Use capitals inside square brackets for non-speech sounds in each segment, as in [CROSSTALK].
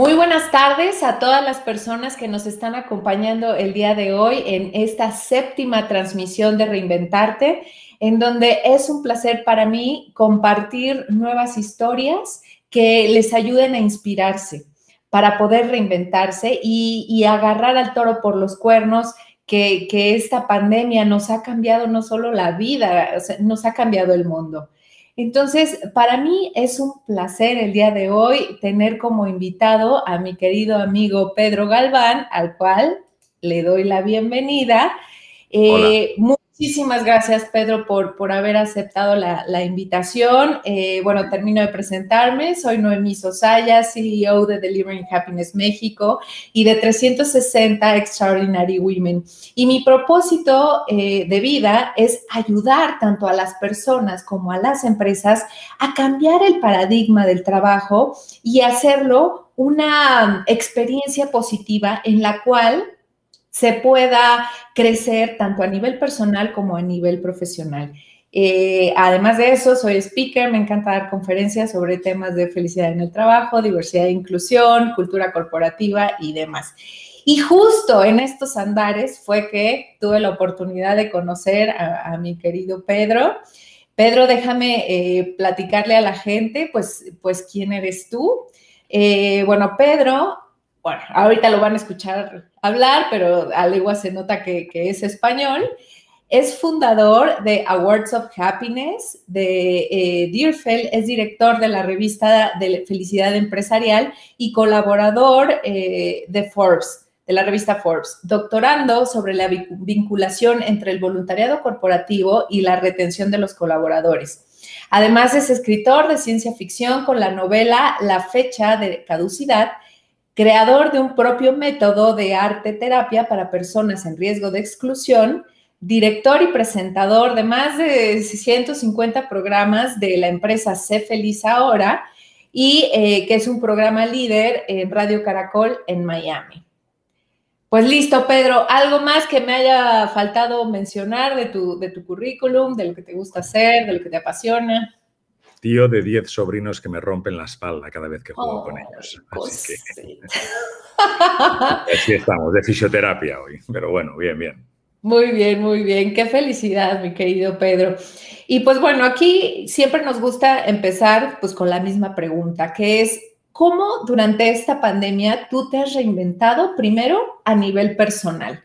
Muy buenas tardes a todas las personas que nos están acompañando el día de hoy en esta séptima transmisión de Reinventarte, en donde es un placer para mí compartir nuevas historias que les ayuden a inspirarse para poder reinventarse y, agarrar al toro por los cuernos, que, que, esta pandemia nos ha cambiado no solo la vida, nos ha cambiado el mundo. Entonces, para mí es un placer el día de hoy tener como invitado a mi querido amigo Pedro Galván, al cual le doy la bienvenida. Eh, Muchísimas gracias, Pedro, por, por haber aceptado la, invitación. Eh, bueno, termino de presentarme. Soy Noemí Sosaya, CEO de Delivering Happiness México y de 360 Extraordinary Women. Y mi propósito eh, de vida es ayudar tanto a las personas como a las empresas a cambiar el paradigma del trabajo y hacerlo una experiencia positiva en la cual se pueda crecer tanto a nivel personal como a nivel profesional. Eh, además de eso, soy speaker, me encanta dar conferencias sobre temas de felicidad en el trabajo, diversidad e inclusión, cultura corporativa y demás. Y justo en estos andares fue que tuve la oportunidad de conocer a, mi querido Pedro. Pedro, déjame eh, platicarle a la gente, pues, pues, ¿quién eres tú? Eh, bueno, Pedro bueno, ahorita lo van a escuchar hablar, pero a legua se nota que, es español. Es fundador de Awards of Happiness, de eh, es director de la revista de Felicidad Empresarial y colaborador eh, de Forbes, de la revista Forbes, doctorando sobre la vinculación entre el voluntariado corporativo y la retención de los colaboradores. Además, es escritor de ciencia ficción con la novela La fecha de caducidad creador de un propio método de arte terapia para personas en riesgo de exclusión, director y presentador de más de 150 programas de la empresa Sé Feliz Ahora y eh, que es un programa líder en Radio Caracol en Miami. Pues listo, Pedro, ¿algo más que me haya faltado mencionar de tu, de tu currículum, de lo que te gusta hacer, de lo que te apasiona? Tío de 10 sobrinos que me rompen la espalda cada vez que juego con ellos. Así que [LAUGHS] así estamos, de fisioterapia hoy, pero bueno, bien, bien. Muy bien, muy bien. Qué felicidad, mi querido Pedro. Y pues bueno, aquí siempre nos gusta empezar pues con la misma pregunta, que es, ¿cómo durante esta pandemia tú te has reinventado primero a nivel personal?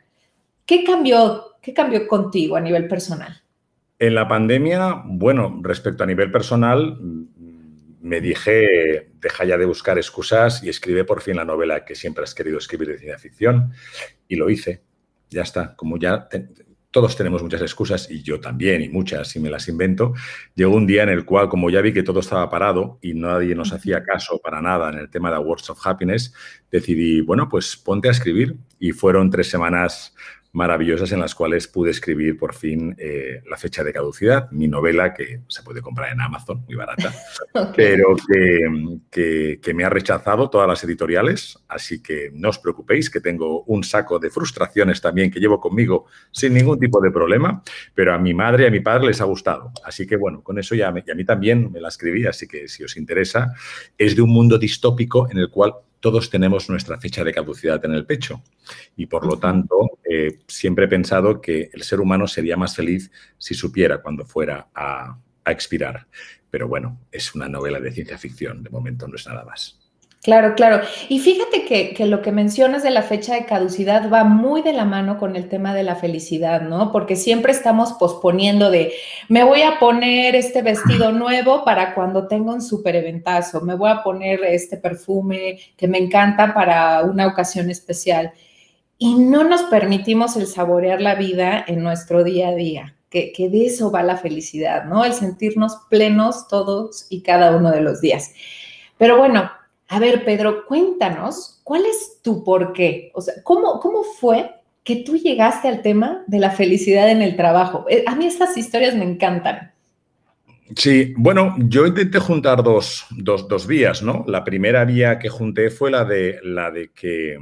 ¿Qué cambió, qué cambió contigo a nivel personal? En la pandemia, bueno, respecto a nivel personal, me dije, deja ya de buscar excusas y escribe por fin la novela que siempre has querido escribir de ciencia ficción y lo hice. Ya está, como ya todos tenemos muchas excusas y yo también y muchas y me las invento, llegó un día en el cual, como ya vi que todo estaba parado y nadie nos hacía caso para nada en el tema de Awards of Happiness, decidí, bueno, pues ponte a escribir y fueron tres semanas maravillosas en las cuales pude escribir por fin eh, La fecha de caducidad, mi novela que se puede comprar en Amazon, muy barata, [LAUGHS] pero que, que, me ha rechazado todas las editoriales, así que no os preocupéis, que tengo un saco de frustraciones también que llevo conmigo sin ningún tipo de problema, pero a mi madre y a mi padre les ha gustado. Así que bueno, con eso ya y a mí también me la escribí, así que si os interesa, es de un mundo distópico en el cual todos tenemos nuestra fecha de caducidad en el pecho y por lo tanto eh, siempre he pensado que el ser humano sería más feliz si supiera cuando fuera a expirar. Pero bueno, es una novela de ciencia ficción, de momento no es nada más. Claro, claro. Y fíjate que, lo que mencionas de la fecha de caducidad va muy de la mano con el tema de la felicidad, ¿no? Porque siempre estamos posponiendo de, me voy a poner este vestido nuevo para cuando tenga un super eventazo, me voy a poner este perfume que me encanta para una ocasión especial. Y no nos permitimos el saborear la vida en nuestro día a día, que, que de eso va la felicidad, ¿no? El sentirnos plenos todos y cada uno de los días. Pero bueno, a ver, Pedro, cuéntanos, ¿cuál es tu por qué? O sea, ¿cómo, cómo fue que tú llegaste al tema de la felicidad en el trabajo? Eh, a mí estas historias me encantan. Sí, bueno, yo intenté juntar dos, vías, ¿no? La primera vía que junté fue la de, la de que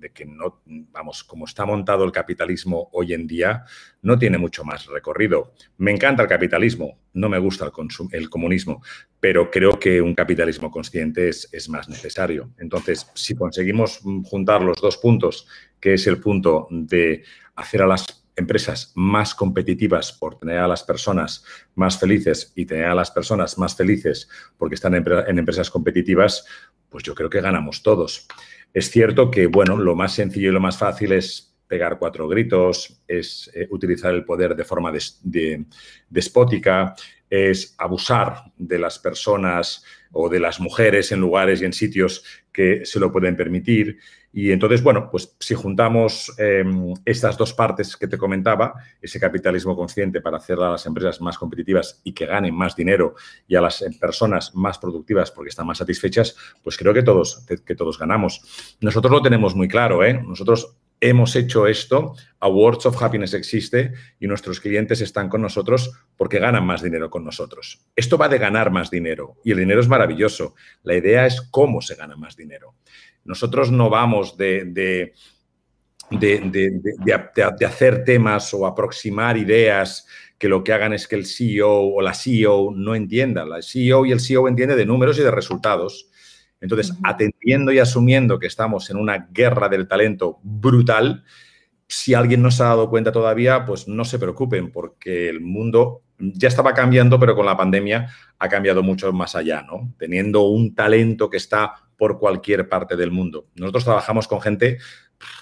de que no, vamos, como está montado el capitalismo hoy en día, no tiene mucho más recorrido. Me encanta el capitalismo, no me gusta el, el comunismo, pero creo que un capitalismo consciente es, es más necesario. Entonces, si conseguimos juntar los dos puntos, que es el punto de hacer a las empresas más competitivas por tener a las personas más felices y tener a las personas más felices porque están en, empresas competitivas, pues yo creo que ganamos todos. Es cierto que, bueno, lo más sencillo y lo más fácil es pegar cuatro gritos, es eh, utilizar el poder de forma despótica, es abusar de las personas o de las mujeres en lugares y en sitios que se lo pueden permitir. Y entonces, bueno, pues si juntamos em, estas dos partes que te comentaba, ese capitalismo consciente para hacer a las empresas más competitivas y que ganen más dinero y a las personas más productivas porque están más satisfechas, pues creo que todos, que todos ganamos. Nosotros lo tenemos muy claro, ¿eh? Nosotros hemos hecho esto, Awards of Happiness existe y nuestros clientes están con nosotros porque ganan más dinero con nosotros. Esto va de ganar más dinero y el dinero es maravilloso. La idea es cómo se gana más dinero. Nosotros no vamos de, de, de, hacer temas o aproximar ideas que lo que hagan es que el CEO o la CEO no entienda. La CEO y el CEO entiende de números y de resultados entonces, atendiendo y asumiendo que estamos en una guerra del talento brutal, si alguien no se ha dado cuenta todavía, pues no se preocupen, porque el mundo ya estaba cambiando, pero con la pandemia ha cambiado mucho más allá, ¿no? Teniendo un talento que está por cualquier parte del mundo. Nosotros trabajamos con gente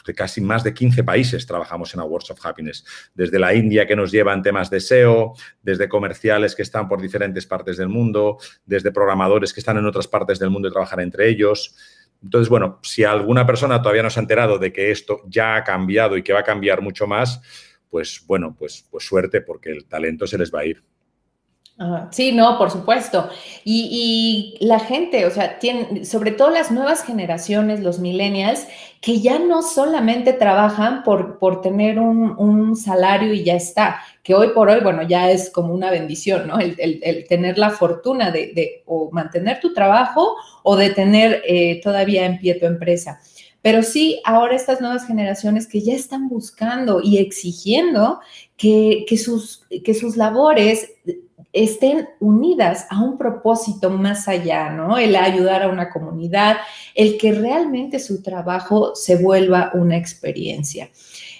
de casi más de 15 países trabajamos en Awards of Happiness. Desde la India que nos llevan temas de SEO, desde comerciales que están por diferentes partes del mundo, desde programadores que están en otras partes del mundo y trabajan entre ellos. Entonces, bueno, si alguna persona todavía no se ha enterado de que esto ya ha cambiado y que va a cambiar mucho más, pues bueno, pues, pues suerte porque el talento se les va a ir. Sí, no, por supuesto. Y, la gente, o sea, tiene, sobre todo las nuevas generaciones, los millennials, que ya no solamente trabajan por, por tener un, salario y ya está, que hoy por hoy, bueno, ya es como una bendición, ¿no? El, tener la fortuna de, o mantener tu trabajo o de tener eh, todavía en pie tu empresa. Pero sí, ahora estas nuevas generaciones que ya están buscando y exigiendo que, que, sus, que sus labores estén unidas a un propósito más allá, ¿no? El ayudar a una comunidad, el que realmente su trabajo se vuelva una experiencia.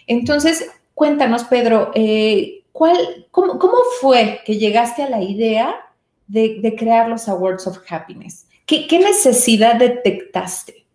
Entonces, cuéntanos, Pedro, eh, ¿cuál, cómo, fue que llegaste a la idea de, crear los Awards of Happiness? ¿Qué, necesidad detectaste?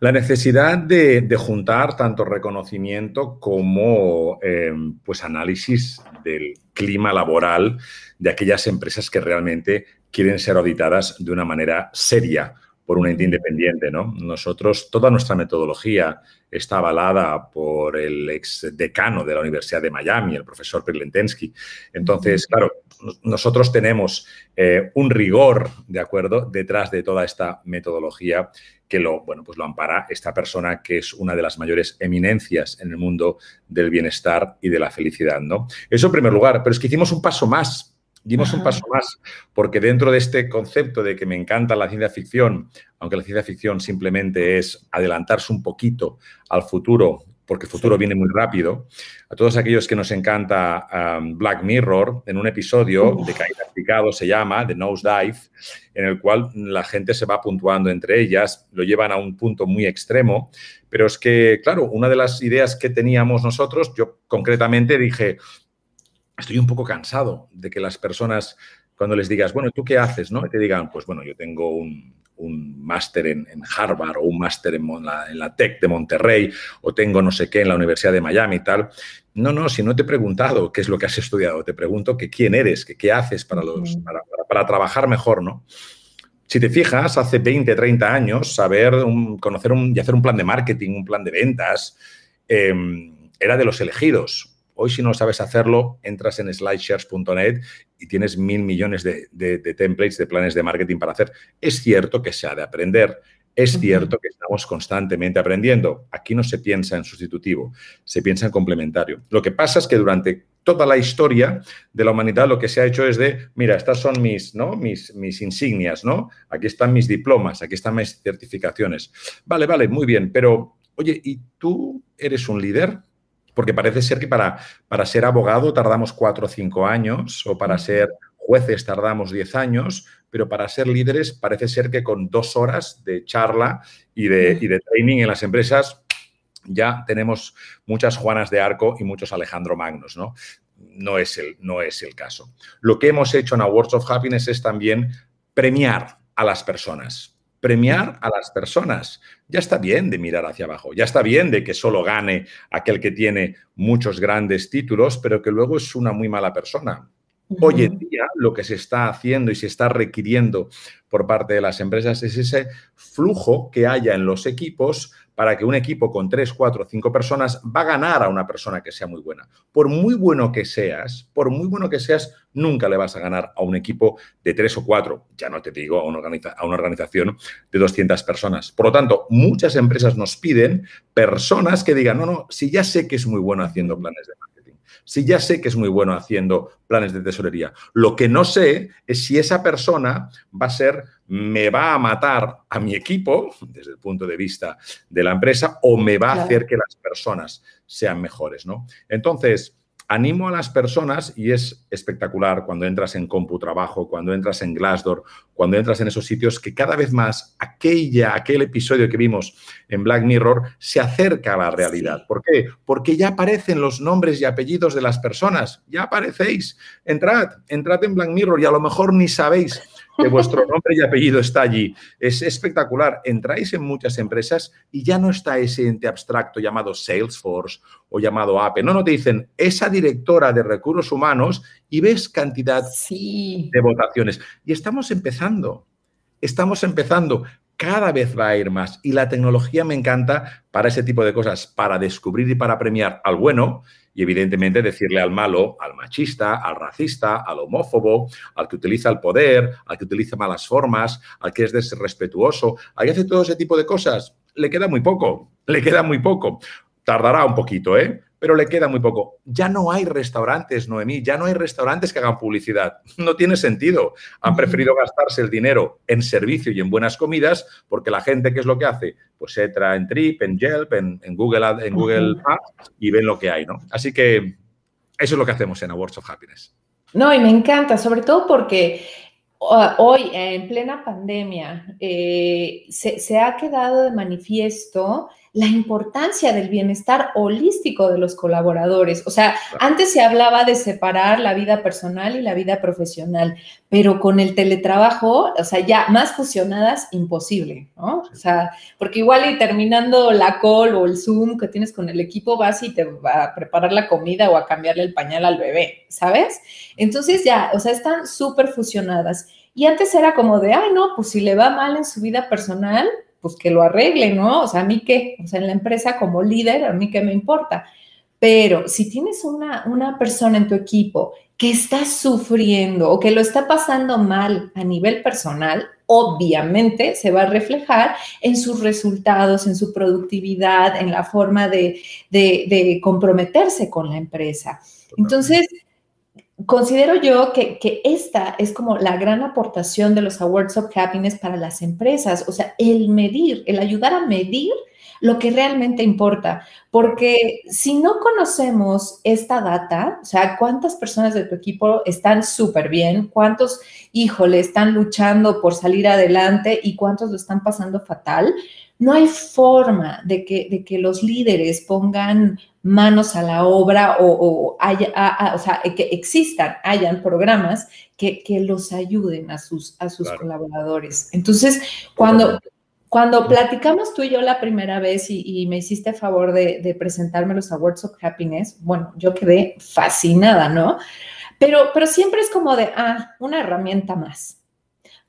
La necesidad de, juntar tanto reconocimiento como eh, pues análisis del clima laboral de aquellas empresas que realmente quieren ser auditadas de una manera seria por un ente independiente, ¿no? Nosotros, toda nuestra metodología está avalada por el ex decano de la Universidad de Miami, el profesor Perlentensky. Entonces, claro, nosotros tenemos eh, un rigor, ¿de acuerdo?, detrás de toda esta metodología que lo, bueno, pues lo ampara esta persona que es una de las mayores eminencias en el mundo del bienestar y de la felicidad, ¿no? Eso en primer lugar, pero es que hicimos un paso más Dimos un paso más, porque dentro de este concepto de que me encanta la ciencia ficción, aunque la ciencia ficción simplemente es adelantarse un poquito al futuro, porque el futuro viene muy rápido, a todos aquellos que nos encanta um, Black Mirror, en un episodio de Caída Picado se llama The Nose Dive, en el cual la gente se va puntuando entre ellas, lo llevan a un punto muy extremo, pero es que, claro, una de las ideas que teníamos nosotros, yo concretamente dije, estoy un poco cansado de que las personas, cuando les digas, bueno, ¿tú qué haces? ¿no? te digan, pues bueno, yo tengo un, máster en, Harvard o un máster en, en, la Tech de Monterrey o tengo no sé qué en la Universidad de Miami y tal. No, no, si no te he preguntado qué es lo que has estudiado, te pregunto que quién eres, que qué haces para, los, para, trabajar mejor, ¿no? Si te fijas, hace 20, 30 años, saber, conocer y hacer un plan de marketing, un plan de ventas, em, era de los elegidos Hoy, si no sabes hacerlo, entras en slideshares.net y tienes mil millones de, templates, de planes de marketing para hacer. Es cierto que se ha de aprender, es cierto que estamos constantemente aprendiendo. Aquí no se piensa en sustitutivo, se piensa en complementario. Lo que pasa es que durante toda la historia de la humanidad lo que se ha hecho es de, mira, estas son mis, ¿no? mis, mis insignias, ¿no? Aquí están mis diplomas, aquí están mis certificaciones. Vale, vale, muy bien, pero oye, ¿y tú eres un líder? Porque parece ser que para, para ser abogado tardamos cuatro o cinco años, o para ser jueces tardamos diez años, pero para ser líderes parece ser que con dos horas de charla y de, y de training en las empresas ya tenemos muchas Juanas de Arco y muchos Alejandro Magnos, ¿no? No es, el, no es el caso. Lo que hemos hecho en Awards of Happiness es también premiar a las personas premiar a las personas. Ya está bien de mirar hacia abajo, ya está bien de que solo gane aquel que tiene muchos grandes títulos, pero que luego es una muy mala persona. Hoy en día lo que se está haciendo y se está requiriendo por parte de las empresas es ese flujo que haya en los equipos para que un equipo con tres, cuatro, cinco personas va a ganar a una persona que sea muy buena. Por muy bueno que seas, por muy bueno que seas, nunca le vas a ganar a un equipo de tres o cuatro, ya no te digo a una, a una organización de 200 personas. Por lo tanto, muchas empresas nos piden personas que digan, no, no, si ya sé que es muy bueno haciendo planes de marketing, si ya sé que es muy bueno haciendo planes de tesorería, lo que no sé es si esa persona va a ser me va a matar a mi equipo desde el punto de vista de la empresa o me va a hacer que las personas sean mejores, ¿no? Entonces, animo a las personas y es espectacular cuando entras en CompuTrabajo, cuando entras en Glassdoor, cuando entras en esos sitios que cada vez más aquella, aquel episodio que vimos en Black Mirror se acerca a la realidad. ¿Por qué? Porque ya aparecen los nombres y apellidos de las personas, ya aparecéis. Entrad, entrad en Black Mirror y a lo mejor ni sabéis que vuestro nombre y apellido está allí. Es espectacular. Entráis en muchas empresas y ya no está ese ente abstracto llamado Salesforce o llamado Apple. No, no te dicen esa directora de recursos humanos y ves cantidad de votaciones. Y estamos empezando. Estamos empezando cada vez va a ir más. Y la tecnología me encanta para ese tipo de cosas, para descubrir y para premiar al bueno y evidentemente decirle al malo, al machista, al racista, al homófobo, al que utiliza el poder, al que utiliza malas formas, al que es desrespetuoso, al que hace todo ese tipo de cosas, le queda muy poco, le queda muy poco. Tardará un poquito, ¿eh? Pero le queda muy poco. Ya no hay restaurantes, Noemí, ya no hay restaurantes que hagan publicidad. [LAUGHS] No tiene sentido. Han preferido gastarse el dinero en servicio y en buenas comidas porque la gente, ¿qué es lo que hace? Pues entra en Trip, en Yelp, en, Google, en Google Maps y ven lo que hay, ¿no? Así que eso es lo que hacemos en Awards of Happiness. No, y me encanta, sobre todo porque hoy, en plena pandemia, eh, se, se ha quedado de manifiesto la importancia del bienestar holístico de los colaboradores. O sea, antes se hablaba de separar la vida personal y la vida profesional, pero con el teletrabajo, o sea, ya más fusionadas, imposible, ¿no? O sea, porque igual y terminando la call o el Zoom que tienes con el equipo, vas y te va a preparar la comida o a cambiarle el pañal al bebé, ¿sabes? Entonces ya, o sea, están súper fusionadas. Y antes era como de, ay, no, pues si le va mal en su vida personal, pues que lo arregle, ¿no? O sea, a mí qué, o sea, en la empresa como líder, a mí qué me importa. Pero si tienes una, una persona en tu equipo que está sufriendo o que lo está pasando mal a nivel personal, obviamente se va a reflejar en sus resultados, en su productividad, en la forma de, de, de comprometerse con la empresa. Entonces, considero yo que, esta es como la gran aportación de los Awards of Happiness para las empresas, o sea, el medir, el ayudar a medir lo que realmente importa, porque si no conocemos esta data, o sea, cuántas personas de tu equipo están súper bien, cuántos, híjole, están luchando por salir adelante y cuántos lo están pasando fatal, no hay forma de que, de que los líderes pongan manos a la obra o, haya, o sea, que existan, hayan programas que, los ayuden a sus, a sus colaboradores. Entonces, cuando, cuando platicamos tú y yo la primera vez y, me hiciste favor de, de, presentarme los Awards of Happiness, bueno, yo quedé fascinada, ¿no? Pero, pero siempre es como de, ah, una herramienta más.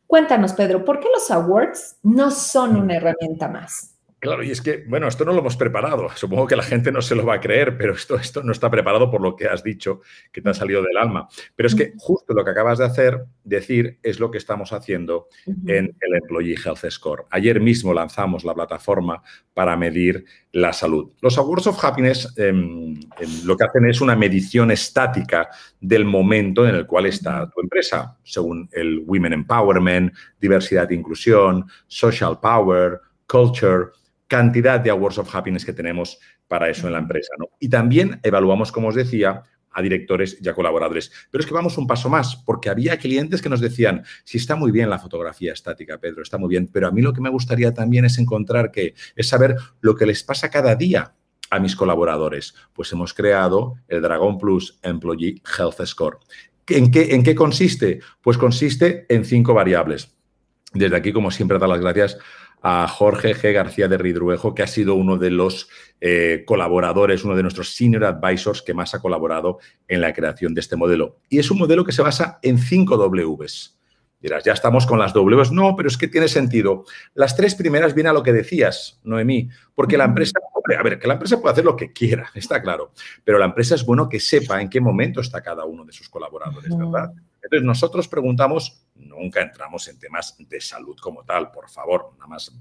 Cuéntanos, Pedro, ¿por qué los awards no son una herramienta más? Claro, y es que, bueno, esto no lo hemos preparado. [LAUGHS] Supongo que la gente no se lo va a creer, pero esto, esto no está preparado por lo que has dicho, que te ha salido del alma. Pero es que justo lo que acabas de hacer, decir, es lo que estamos haciendo en el Employee Health Score. Ayer mismo lanzamos la plataforma para medir la salud. Los Awards of Happiness em, em, lo que hacen es una medición estática del momento en el cual está tu empresa, según el Women Empowerment, diversidad e inclusión, social power, culture cantidad de Awards of Happiness que tenemos para eso en la empresa. ¿no? Y también evaluamos, como os decía, a directores y a colaboradores. Pero es que vamos un paso más, porque había clientes que nos decían, sí está muy bien la fotografía estática, Pedro, está muy bien, pero a mí lo que me gustaría también es encontrar que, es saber lo que les pasa cada día a mis colaboradores. Pues hemos creado el Dragon Plus Employee Health Score. ¿En qué, ¿En qué consiste? Pues consiste en cinco variables. Desde aquí, como siempre, dar las gracias a Jorge G. García de Ridruejo, que ha sido uno de los eh, colaboradores, uno de nuestros senior advisors que más ha colaborado en la creación de este modelo. Y es un modelo que se basa en cinco Ws. Dirás, ya estamos con las Ws. No, pero es que tiene sentido. Las tres primeras vienen a lo que decías, Noemí, porque la empresa, hombre, a ver, que la empresa puede hacer lo que quiera, [LAUGHS] está claro, pero la empresa es bueno que sepa en qué momento está cada uno de sus colaboradores, ¿verdad? Entonces, nosotros preguntamos, nunca entramos en temas de salud como tal, por favor, nada más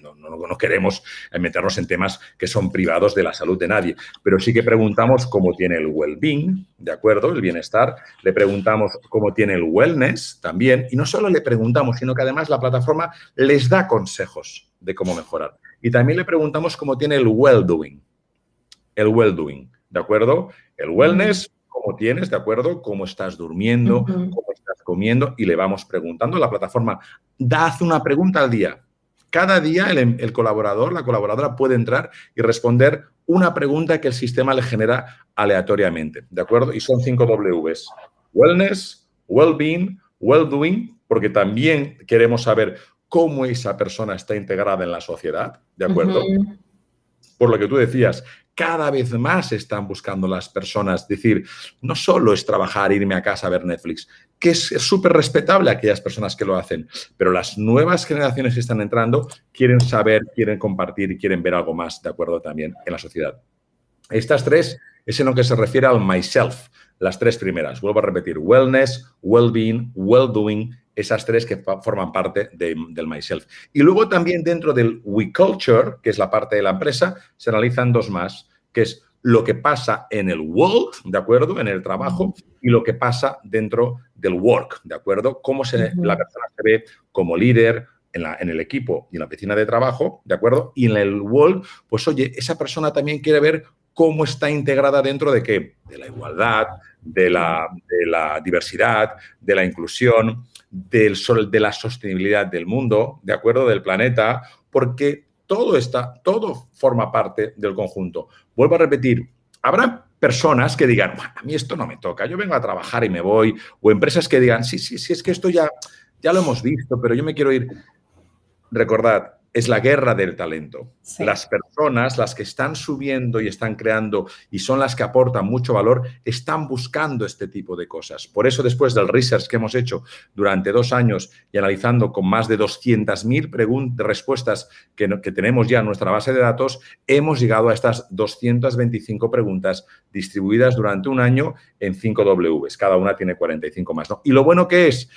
no, queremos meternos en temas que son privados de la salud de nadie, pero sí que preguntamos cómo tiene el well-being, ¿de acuerdo? El bienestar. Le preguntamos cómo tiene el wellness también. Y no solo le preguntamos, sino que además la plataforma les da consejos de cómo mejorar. Y también le preguntamos cómo tiene el well-doing. El well-doing, ¿de acuerdo? El wellness cómo tienes, ¿de acuerdo? Cómo estás durmiendo, cómo estás comiendo y le vamos preguntando. La plataforma da hace una pregunta al día. Cada día el, colaborador, la colaboradora puede entrar y responder una pregunta que el sistema le genera aleatoriamente, ¿de acuerdo? Y son cinco Ws. Wellness, well-being, well-doing, porque también queremos saber cómo esa persona está integrada en la sociedad, ¿de acuerdo? Por lo que tú decías, cada vez más están buscando las personas. Decir, no solo es trabajar, irme a casa a ver Netflix, que es súper respetable aquellas personas que lo hacen, pero las nuevas generaciones que están entrando quieren saber, quieren compartir y quieren ver algo más, de acuerdo también en la sociedad. Estas tres es en lo que se refiere al myself, las tres primeras. Vuelvo a repetir, wellness, well-being, well-doing esas tres que forman parte del myself. Y luego también dentro del we culture, que es la parte de la empresa, se analizan dos más, que es lo que pasa en el world, ¿de acuerdo? En el trabajo y lo que pasa dentro del work, ¿de acuerdo? Cómo se, la persona se ve como líder, en, la, en, el equipo y en la oficina de trabajo, ¿de acuerdo? Y en el world, pues oye, esa persona también quiere ver cómo está integrada dentro de qué? De la igualdad, de la, de la diversidad, de la inclusión, del, de la sostenibilidad del mundo, ¿de acuerdo? Del planeta, porque todo está, todo forma parte del conjunto. Vuelvo a repetir, habrá personas que digan, a mí esto no me toca, yo vengo a trabajar y me voy, o empresas que digan, sí, sí, sí, es que esto ya, ya lo hemos visto, pero yo me quiero ir. Recordad, es la guerra del talento. Las personas, las que están subiendo y están creando y son las que aportan mucho valor, están buscando este tipo de cosas. Por eso, después del research que hemos hecho durante dos años y analizando con más de 200.000 respuestas que, que tenemos ya en nuestra base de datos, hemos llegado a estas 225 preguntas distribuidas durante un año en 5 Ws. Cada una tiene 45 más. Y lo bueno que es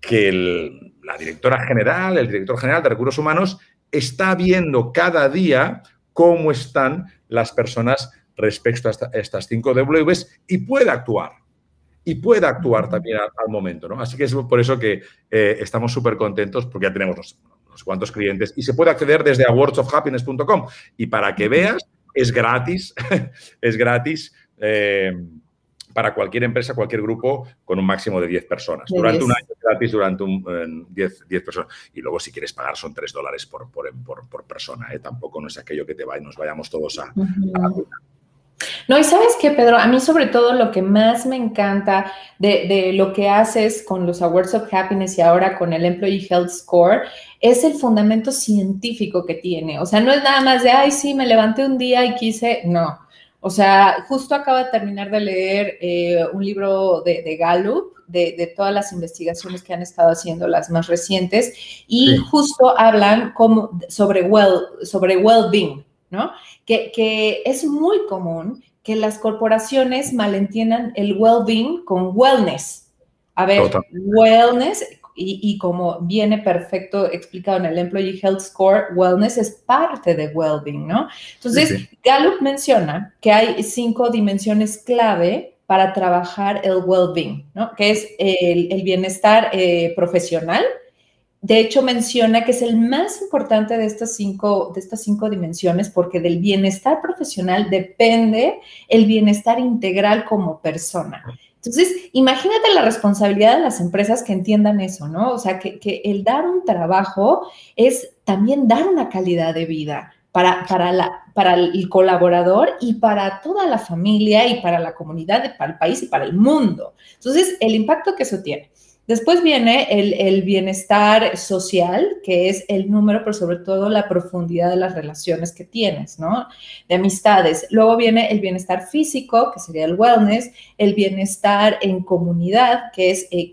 que la directora general, el director general de recursos humanos, está viendo cada día cómo están las personas respecto a estas cinco Ws y puede actuar. Y puede actuar también al, momento, ¿no? Así que es por eso que eh, estamos súper contentos porque ya tenemos unos, cuantos clientes y se puede acceder desde awardsofhappiness.com. Y para que veas, es gratis, [LAUGHS] es gratis. Eh, para cualquier empresa, cualquier grupo, con un máximo de 10 personas. durante un año gratis, durante un 10, personas. Y luego, si quieres pagar, son 3 dólares por, por, persona. ¿eh? Tampoco no es aquello que te va y nos vayamos todos a, la no, y sabes qué, Pedro, a mí sobre todo lo que más me encanta de, de, lo que haces con los Awards of Happiness y ahora con el Employee Health Score es el fundamento científico que tiene. O sea, no es nada más de, ay, sí, me levanté un día y quise, no. O sea, justo acabo de terminar de leer eh, un libro de, Gallup, de, todas las investigaciones que han estado haciendo, las más recientes, y justo hablan como, sobre, well, sobre well-being, ¿no? Que, que es muy común que las corporaciones malentiendan el well-being con wellness. A ver, wellness, y, como viene perfecto explicado en el Employee Health Score, wellness es parte de well-being, ¿no? Entonces, Gallup menciona que hay cinco dimensiones clave para trabajar el well-being, ¿no? Que es el, bienestar eh, profesional, de hecho menciona que es el más importante de estas cinco, de estas cinco dimensiones porque del bienestar profesional depende el bienestar integral como persona. Entonces, imagínate la responsabilidad de las empresas que entiendan eso, ¿no? O sea, que, el dar un trabajo es también dar una calidad de vida para, para, la, para el colaborador y para toda la familia y para la comunidad, para el país y para el mundo. Entonces, el impacto que eso tiene. Después viene el, bienestar social, que es el número, pero sobre todo la profundidad de las relaciones que tienes, ¿no? De amistades. Luego viene el bienestar físico, que sería el wellness, el bienestar en comunidad, que es eh,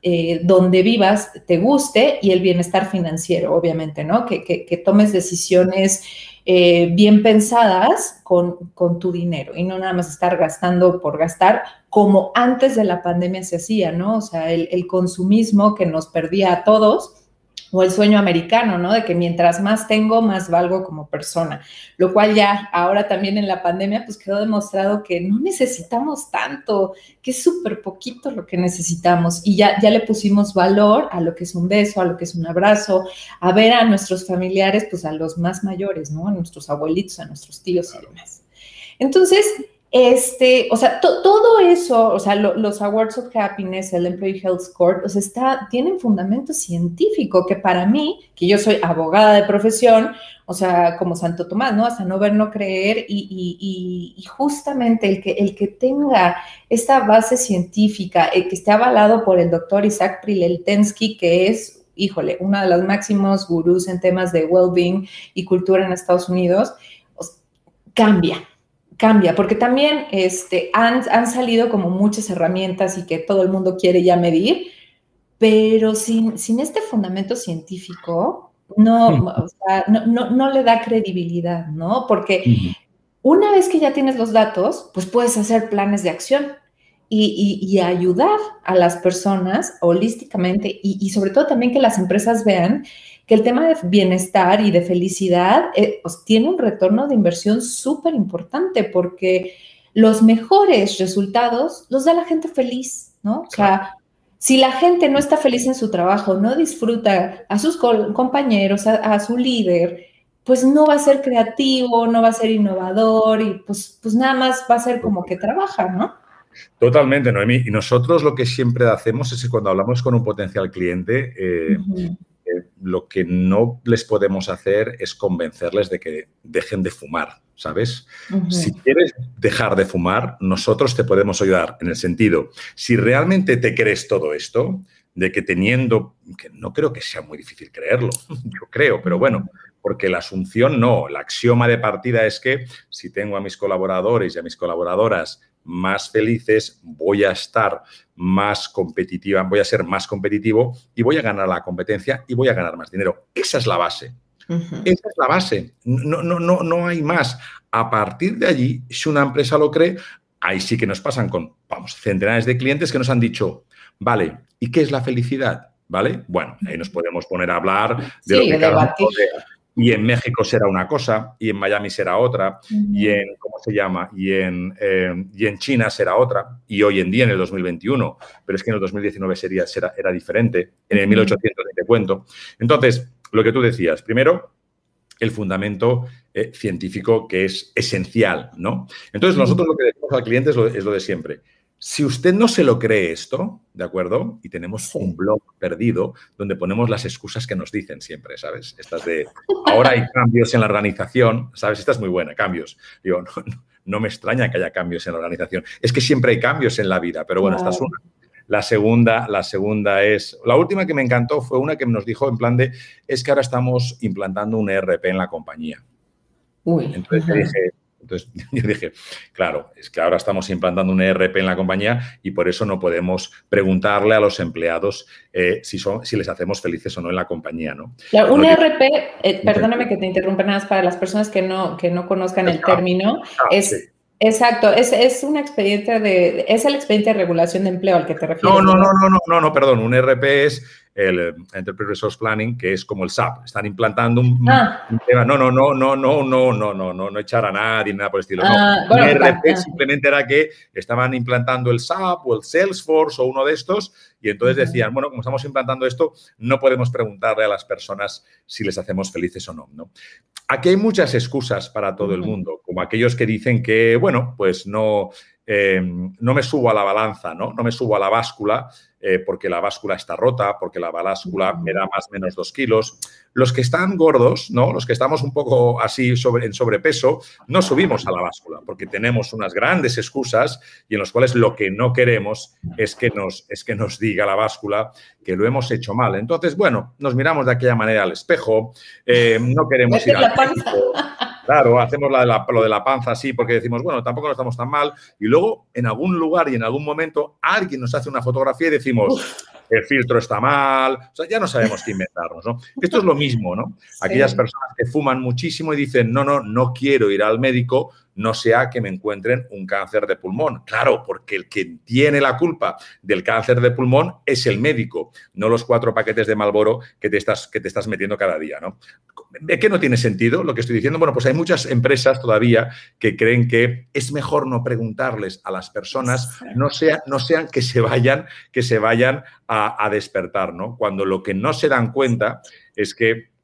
eh, donde vivas te guste, y el bienestar financiero, obviamente, ¿no? Que tomes decisiones eh, bien pensadas con, con, tu dinero y no nada más estar gastando por gastar como antes de la pandemia se hacía, ¿no? O sea, el, el consumismo que nos perdía a todos o el sueño americano, ¿no? De que mientras más tengo, más valgo como persona, lo cual ya ahora también en la pandemia, pues quedó demostrado que no necesitamos tanto, que es súper poquito lo que necesitamos y ya, ya le pusimos valor a lo que es un beso, a lo que es un abrazo, a ver a nuestros familiares, pues a los más mayores, ¿no? A nuestros abuelitos, a nuestros tíos y demás. Entonces, este, o sea, todo eso, o sea, los Awards of Happiness, el Employee Health Score, o sea, está, tienen fundamento científico que para mí, que yo soy abogada de profesión, o sea, como Santo Tomás, ¿no? Hasta no ver, no creer, y, y, justamente el que, el que tenga esta base científica, el que esté avalado por el doctor Isaac Prileltensky, que es, híjole, uno de los máximos gurús en temas de well-being y cultura en Estados Unidos, cambia, cambia, porque también este, han, han, salido como muchas herramientas y que todo el mundo quiere ya medir, pero sin, sin este fundamento científico no, [LAUGHS] o sea, no, no, no, le da credibilidad, ¿no? Porque una vez que ya tienes los datos, pues puedes hacer planes de acción. Y, y, ayudar a las personas holísticamente y, y, sobre todo también que las empresas vean que el tema de bienestar y de felicidad eh, pues, tiene un retorno de inversión súper importante porque los mejores resultados los da la gente feliz, ¿no? O sea, si la gente no está feliz en su trabajo, no disfruta a sus compañeros, a, su líder, pues no va a ser creativo, no va a ser innovador y pues, pues nada más va a ser como que trabaja, ¿no? Totalmente, Noemi. Y nosotros lo que siempre hacemos es que cuando hablamos con un potencial cliente, eh, lo que no les podemos hacer es convencerles de que dejen de fumar, ¿sabes? Si quieres dejar de fumar, nosotros te podemos ayudar en el sentido, si realmente te crees todo esto, de que teniendo, que no creo que sea muy difícil creerlo, [LAUGHS] yo creo, pero bueno, porque la asunción no, el axioma de partida es que si tengo a mis colaboradores y a mis colaboradoras más felices, voy a estar más competitiva, voy a ser más competitivo y voy a ganar la competencia y voy a ganar más dinero. Esa es la base. Esa es la base. No, no, no, no hay más. A partir de allí, si una empresa lo cree, ahí sí que nos pasan con, vamos, centenares de clientes que nos han dicho, vale, ¿y qué es la felicidad? ¿Vale? Bueno, ahí nos podemos poner a hablar de lo que cada uno y en México será una cosa, y en Miami será otra, y en, ¿cómo se llama? Y en, eh, y en China será otra, y hoy en día en el 2021, pero es que en el 2019 sería, será, era diferente, en el 1800 te cuento. Entonces, lo que tú decías, primero, el fundamento eh, científico que es esencial, ¿no? Entonces, nosotros lo que decimos al cliente es lo de siempre. Si usted no se lo cree esto, ¿de acuerdo? Y tenemos un blog perdido donde ponemos las excusas que nos dicen siempre, ¿sabes? Estas de, ahora hay cambios en la organización, ¿sabes? Esta es muy buena, cambios. Digo, no, me extraña que haya cambios en la organización. Es que siempre hay cambios en la vida, pero bueno, esta es una. La segunda, la segunda es, la última que me encantó fue una que nos dijo en plan de, es que ahora estamos implantando un ERP en la compañía. Uy, Entonces dije, entonces [LAUGHS] yo dije, claro, es que ahora estamos implantando un ERP en la compañía y por eso no podemos preguntarle a los empleados eh, si, son, si les hacemos felices o no en la compañía, ¿no? un ERP, eh, perdóname que te interrumpa nada más para las personas que no, que no conozcan el término, ah, es... Exacto, es, es un expediente de, es el expediente de regulación de empleo al que te refieres. No, no, no, no, no, no, no, perdón, un ERP es el Enterprise Resource Planning, que es como el SAP. Están implantando un, ah. tema. No, no, no, no, no, no, no, no, no, no echar a nadie, nada por el estilo. Ah, no. ERP simplemente era que estaban implantando el SAP o el Salesforce o uno de estos y entonces decían, bueno, como estamos implantando esto, no podemos preguntarle a las personas si les hacemos felices o no. ¿no? Aquí hay muchas excusas para todo el mundo, como aquellos que dicen que, bueno, pues no, eh, no me subo a la balanza, ¿no? No me subo a la báscula eh, porque la báscula está rota, porque la báscula me da más o menos dos kilos. Los que están gordos, ¿no? Los que estamos un poco así sobre, en sobrepeso, no subimos a la báscula porque tenemos unas grandes excusas y en los cuales lo que no queremos es que nos, es que nos diga la báscula que lo hemos hecho mal. Entonces, bueno, nos miramos de aquella manera al espejo, eh, no queremos ir al Claro, hacemos lo de la panza así porque decimos, bueno, tampoco no estamos tan mal. Y luego, en algún lugar y en algún momento, alguien nos hace una fotografía y decimos, el filtro está mal. O sea, ya no sabemos qué inventarnos, ¿no? Esto es lo mismo, ¿no? [LAUGHS] Aquellas personas que fuman muchísimo y dicen, no, no, no quiero ir al médico, no sea que me encuentren un cáncer de pulmón. Claro, porque el que tiene la culpa del cáncer de pulmón es el médico, no los cuatro paquetes de Malboro que te estás, que te estás metiendo cada día, ¿no? ¿Ve que no tiene sentido lo que estoy diciendo? Bueno, pues hay muchas empresas todavía que creen que es mejor no preguntarles a las personas, no, sea, no sean que se vayan, que se vayan a, a despertar, ¿no? Cuando lo que no se dan cuenta es que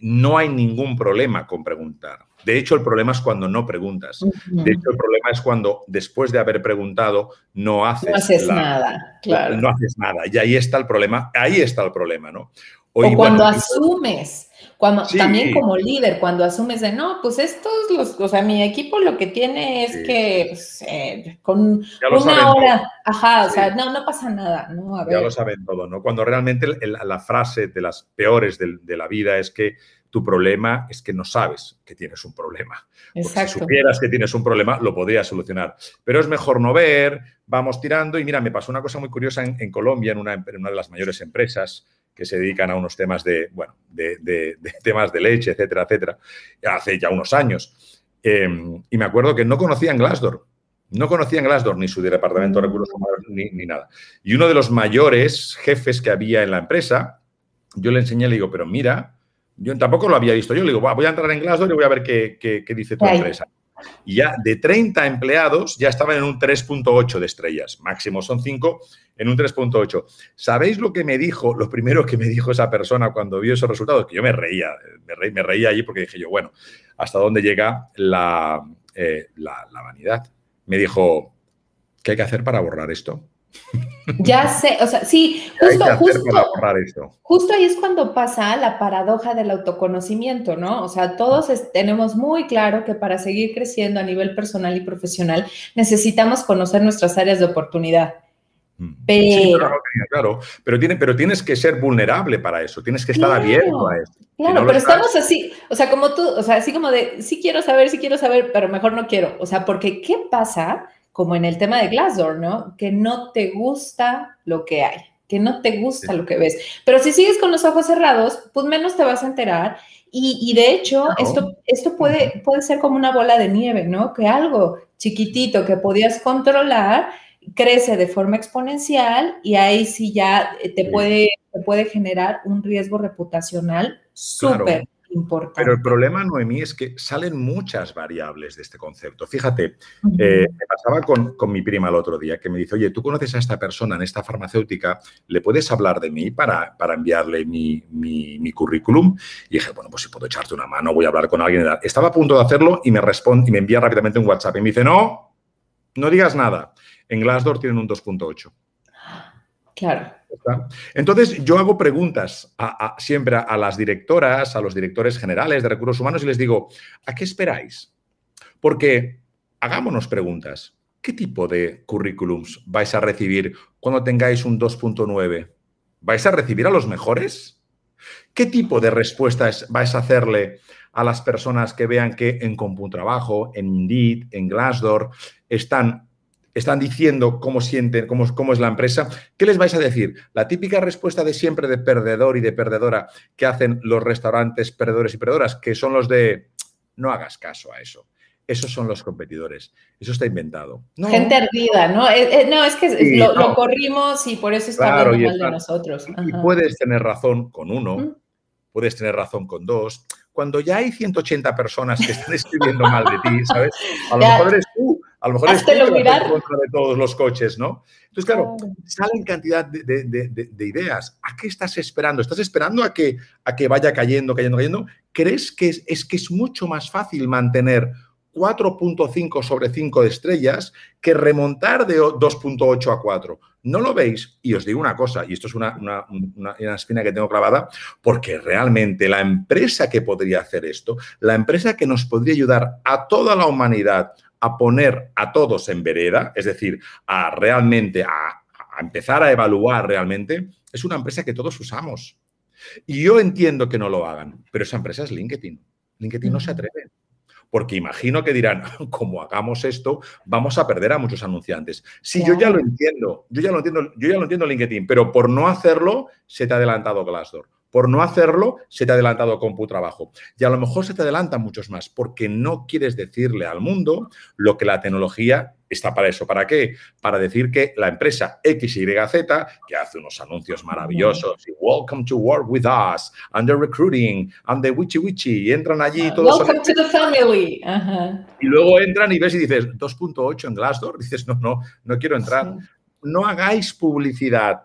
no hay ningún problema con preguntar. De hecho, el problema es cuando no preguntas. De hecho, el problema es cuando después de haber preguntado no haces, nada. Claro. No haces nada. Y ahí está el problema. Ahí está el problema, ¿no? o cuando asumes, cuando también como líder, cuando asumes de no, pues estos los, o sea, mi equipo lo que tiene es que pues, eh, con una hora, ajá, o sea, no, no pasa nada, ¿no? A ver. Ya lo saben todo, ¿no? Cuando realmente la frase de las peores de la vida es que tu problema es que no sabes que tienes un problema. si supieras que tienes un problema, lo podrías solucionar. Pero es mejor no ver, vamos tirando. Y mira, me pasó una cosa muy curiosa en, Colombia, en una, de las mayores empresas que se dedican a unos temas de, bueno, de, [LAUGHS] temas de leche, etcétera, etcétera, hace ya unos años. Em, y me acuerdo que no conocían Glassdoor. No conocían Glassdoor ni su departamento de recursos humanos ni, ni, nada. Y uno de los mayores jefes que había en la empresa, yo le enseñé, le digo, pero mira, yo tampoco lo había visto. Yo le digo, voy a entrar en Glassdoor y voy a ver qué, dice tu empresa. Y ya de 30 empleados ya estaban en un 3.8 de estrellas. Máximo son 5 en un 3.8. ¿Sabéis lo que me dijo? Lo primero que me dijo esa persona cuando vio esos resultados, que yo me reía, me, reía allí porque dije yo, bueno, ¿hasta dónde llega la, eh, la, la vanidad? Me dijo, ¿qué hay que hacer para borrar esto? Ya [LAUGHS] sé, o sea, sí, justo, justo, justo, ahí es cuando pasa la paradoja del autoconocimiento, ¿no? O sea, todos tenemos muy claro que para seguir creciendo a nivel personal y profesional necesitamos conocer nuestras áreas de oportunidad. Mm. Pero, claro, pero, tiene, pero tienes que ser vulnerable para eso, tienes que estar abierto a eso. Claro, pero estamos así, o sea, como tú, o sea, así como de, sí quiero saber, sí quiero saber, pero mejor no quiero. O sea, porque ¿qué pasa? Como en el tema de Glassdoor, ¿no? Que no te gusta lo que hay, que no te gusta lo que ves. Pero si sigues con los ojos cerrados, pues menos te vas a enterar. Y, de hecho, esto, esto puede, puede ser como una bola de nieve, ¿no? Que algo chiquitito que podías controlar crece de forma exponencial y ahí sí ya te puede, te puede generar un riesgo reputacional súper pero el problema, Noemí, es que salen muchas variables de este concepto. Fíjate, eh, me pasaba con, mi prima el otro día que me dice, oye, tú conoces a esta persona en esta farmacéutica, ¿le puedes hablar de mí para, para enviarle mi, mi, currículum? Y dije, bueno, pues si puedo echarte una mano, voy a hablar con alguien. Estaba a punto de hacerlo y me responde y me envía rápidamente un WhatsApp y me dice, no, no digas nada. En Glassdoor tienen un 2.8. Claro. Entonces, yo hago preguntas siempre a, las directoras, a los directores generales de recursos humanos y les digo, ¿a qué esperáis? Porque hagámonos preguntas. ¿Qué tipo de currículums vais a recibir cuando tengáis un 2.9? ¿Vais a recibir a los mejores? ¿Qué tipo de respuestas vais a hacerle a las personas que vean que en CompuTrabajo, en Indeed, en Glassdoor, están están diciendo cómo sienten, cómo, cómo, es la empresa, ¿qué les vais a decir? La típica respuesta de siempre de perdedor y de perdedora que hacen los restaurantes perdedores y perdedoras, que son los de no hagas caso a eso. esos son los competidores. Eso está inventado. Gente ardida, ¿no? Eh, eh, no, es que lo, corrimos y por eso está hablando mal de nosotros. Y puedes tener razón con uno, puedes tener razón con dos. Cuando ya hay 180 personas que están escribiendo mal de ti, ¿sabes? A lo mejor eres tú, a lo mejor en contra de todos los coches, ¿no? Entonces, claro, salen cantidad de, ideas. ¿A qué estás esperando? ¿Estás esperando a que, a que vaya cayendo, cayendo, cayendo? ¿Crees que es que es mucho más fácil mantener 4.5 sobre 5 de estrellas que remontar de 2.8 a 4. ¿No lo veis? Y os digo una cosa, y esto es una, una, espina que tengo clavada, porque realmente la empresa que podría hacer esto, la empresa que nos podría ayudar a toda la humanidad a poner a todos en vereda, es decir, a realmente, a, empezar a evaluar realmente, es una empresa que todos usamos. Y yo entiendo que no lo hagan, pero esa empresa es LinkedIn. LinkedIn no se atreve porque imagino que dirán, [LAUGHS] como hagamos esto, vamos a perder a muchos anunciantes. Si yo ya lo entiendo, yo ya lo entiendo, yo ya lo entiendo LinkedIn, pero por no hacerlo se te ha adelantado Glassdoor. Por no hacerlo, se te ha adelantado CompuTrabajo. Y a lo mejor se te adelantan muchos más, porque no quieres decirle al mundo lo que la tecnología está para eso. ¿Para qué? Para decir que la empresa XYZ, que hace unos anuncios maravillosos, y Welcome to work with us, under recruiting, and the witchy witchy, y entran allí ah, todos. Welcome to the family. Y luego entran y ves y dices 2.8 en Glassdoor. [LAUGHS] Dices, no, no, no quiero entrar. No hagáis publicidad.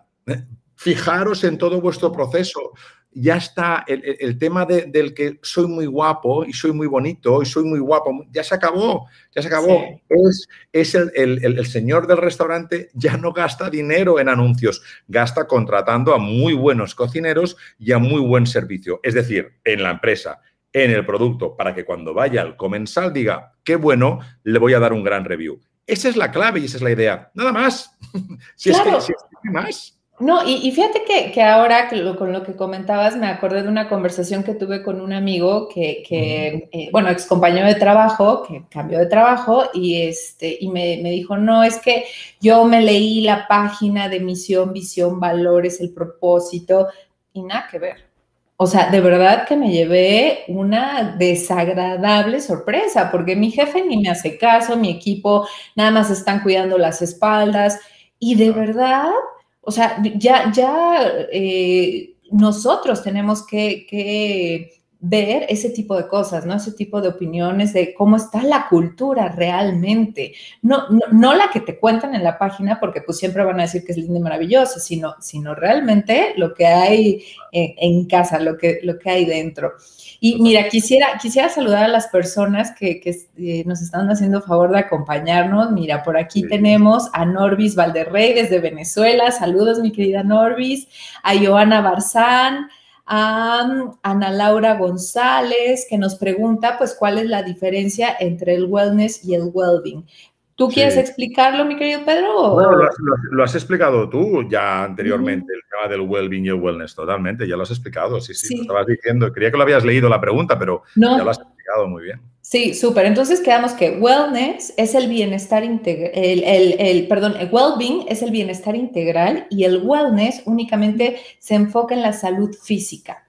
Fijaros en todo vuestro proceso ya está el, tema del que soy muy guapo y soy muy bonito y soy muy guapo, ya se acabó, ya se acabó. Es, es el, señor del restaurante ya no gasta dinero en anuncios, gasta contratando a muy buenos cocineros y a muy buen servicio. Es decir, en la empresa, en el producto, para que cuando vaya al comensal diga, qué bueno, le voy a dar un gran review. Esa es la clave y esa es la idea. Nada más. [LAUGHS] si, es que, si es que más. No, y, fíjate que, ahora con lo que comentabas me acordé de una conversación que tuve con un amigo que, que eh, bueno, ex compañero de trabajo, que cambió de trabajo y, este, y me, me, dijo, no, es que yo me leí la página de misión, visión, valores, el propósito y nada que ver. O sea, de verdad que me llevé una desagradable sorpresa porque mi jefe ni me hace caso, mi equipo nada más están cuidando las espaldas y de verdad o sea, ya, ya eh, nosotros tenemos que, ver ese tipo de cosas, ¿no? Ese tipo de opiniones de cómo está la cultura realmente. No, no, la que te cuentan en la página, porque pues siempre van a decir que es linda y maravillosa, sino, sino realmente lo que hay en, en casa, lo que, lo que hay dentro. Y mira, quisiera, quisiera saludar a las personas que, eh, nos están haciendo favor de acompañarnos. Mira, por aquí tenemos a Norbis Valderrey desde Venezuela. Saludos, mi querida Norbis. A Joana Barzán a um, Ana Laura González, que nos pregunta, pues, cuál es la diferencia entre el wellness y el well-being. ¿Tú quieres explicarlo, mi querido Pedro? Bueno, lo, has explicado tú ya anteriormente, el tema del well-being y el wellness, totalmente, ya lo has explicado, sí, sí, lo estabas diciendo. Quería que lo habías leído la pregunta, pero ya lo has explicado muy bien. Sí, súper. Entonces quedamos que wellness es el bienestar integral, el, perdón, el well-being es el bienestar integral y el wellness únicamente se enfoca en la salud física.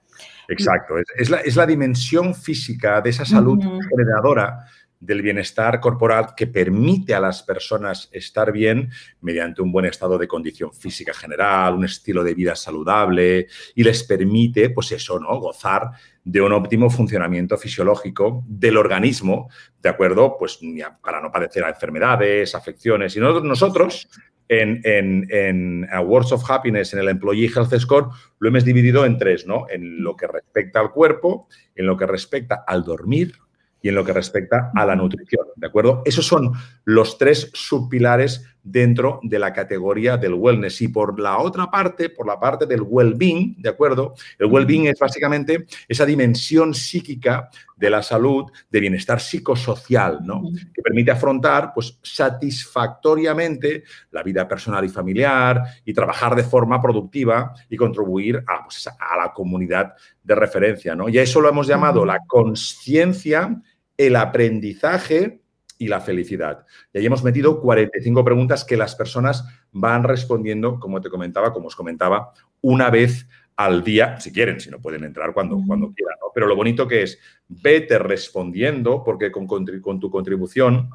Exacto, es, la, es la, dimensión física de esa salud generadora del bienestar corporal que permite a las personas estar bien mediante un buen estado de condición física general, un estilo de vida saludable y les permite, pues eso, ¿no? Gozar de un óptimo funcionamiento fisiológico del organismo, ¿de acuerdo? Pues para no padecer enfermedades, afecciones. Y nosotros, en, en, en Words of Happiness, en el Employee Health Score, lo hemos dividido en tres, ¿no? En lo que respecta al cuerpo, en lo que respecta al dormir, y en lo que respecta a la nutrición, ¿de acuerdo? Esos son los tres subpilares dentro de la categoría del wellness. Y por la otra parte, por la parte del well-being, ¿de acuerdo? El well-being es básicamente esa dimensión psíquica de la salud, de bienestar psicosocial, ¿no? Que permite afrontar, pues, satisfactoriamente la vida personal y familiar y trabajar de forma productiva y contribuir a, pues, a la comunidad de referencia, ¿no? Y a eso lo hemos llamado la conciencia, el aprendizaje y la felicidad. Y ahí hemos metido 45 preguntas que las personas van respondiendo, como te comentaba, como os comentaba, una vez al día, si quieren, si no pueden entrar cuando, cuando quieran, ¿no? Pero lo bonito que es, vete respondiendo, porque con, con tu contribución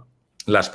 las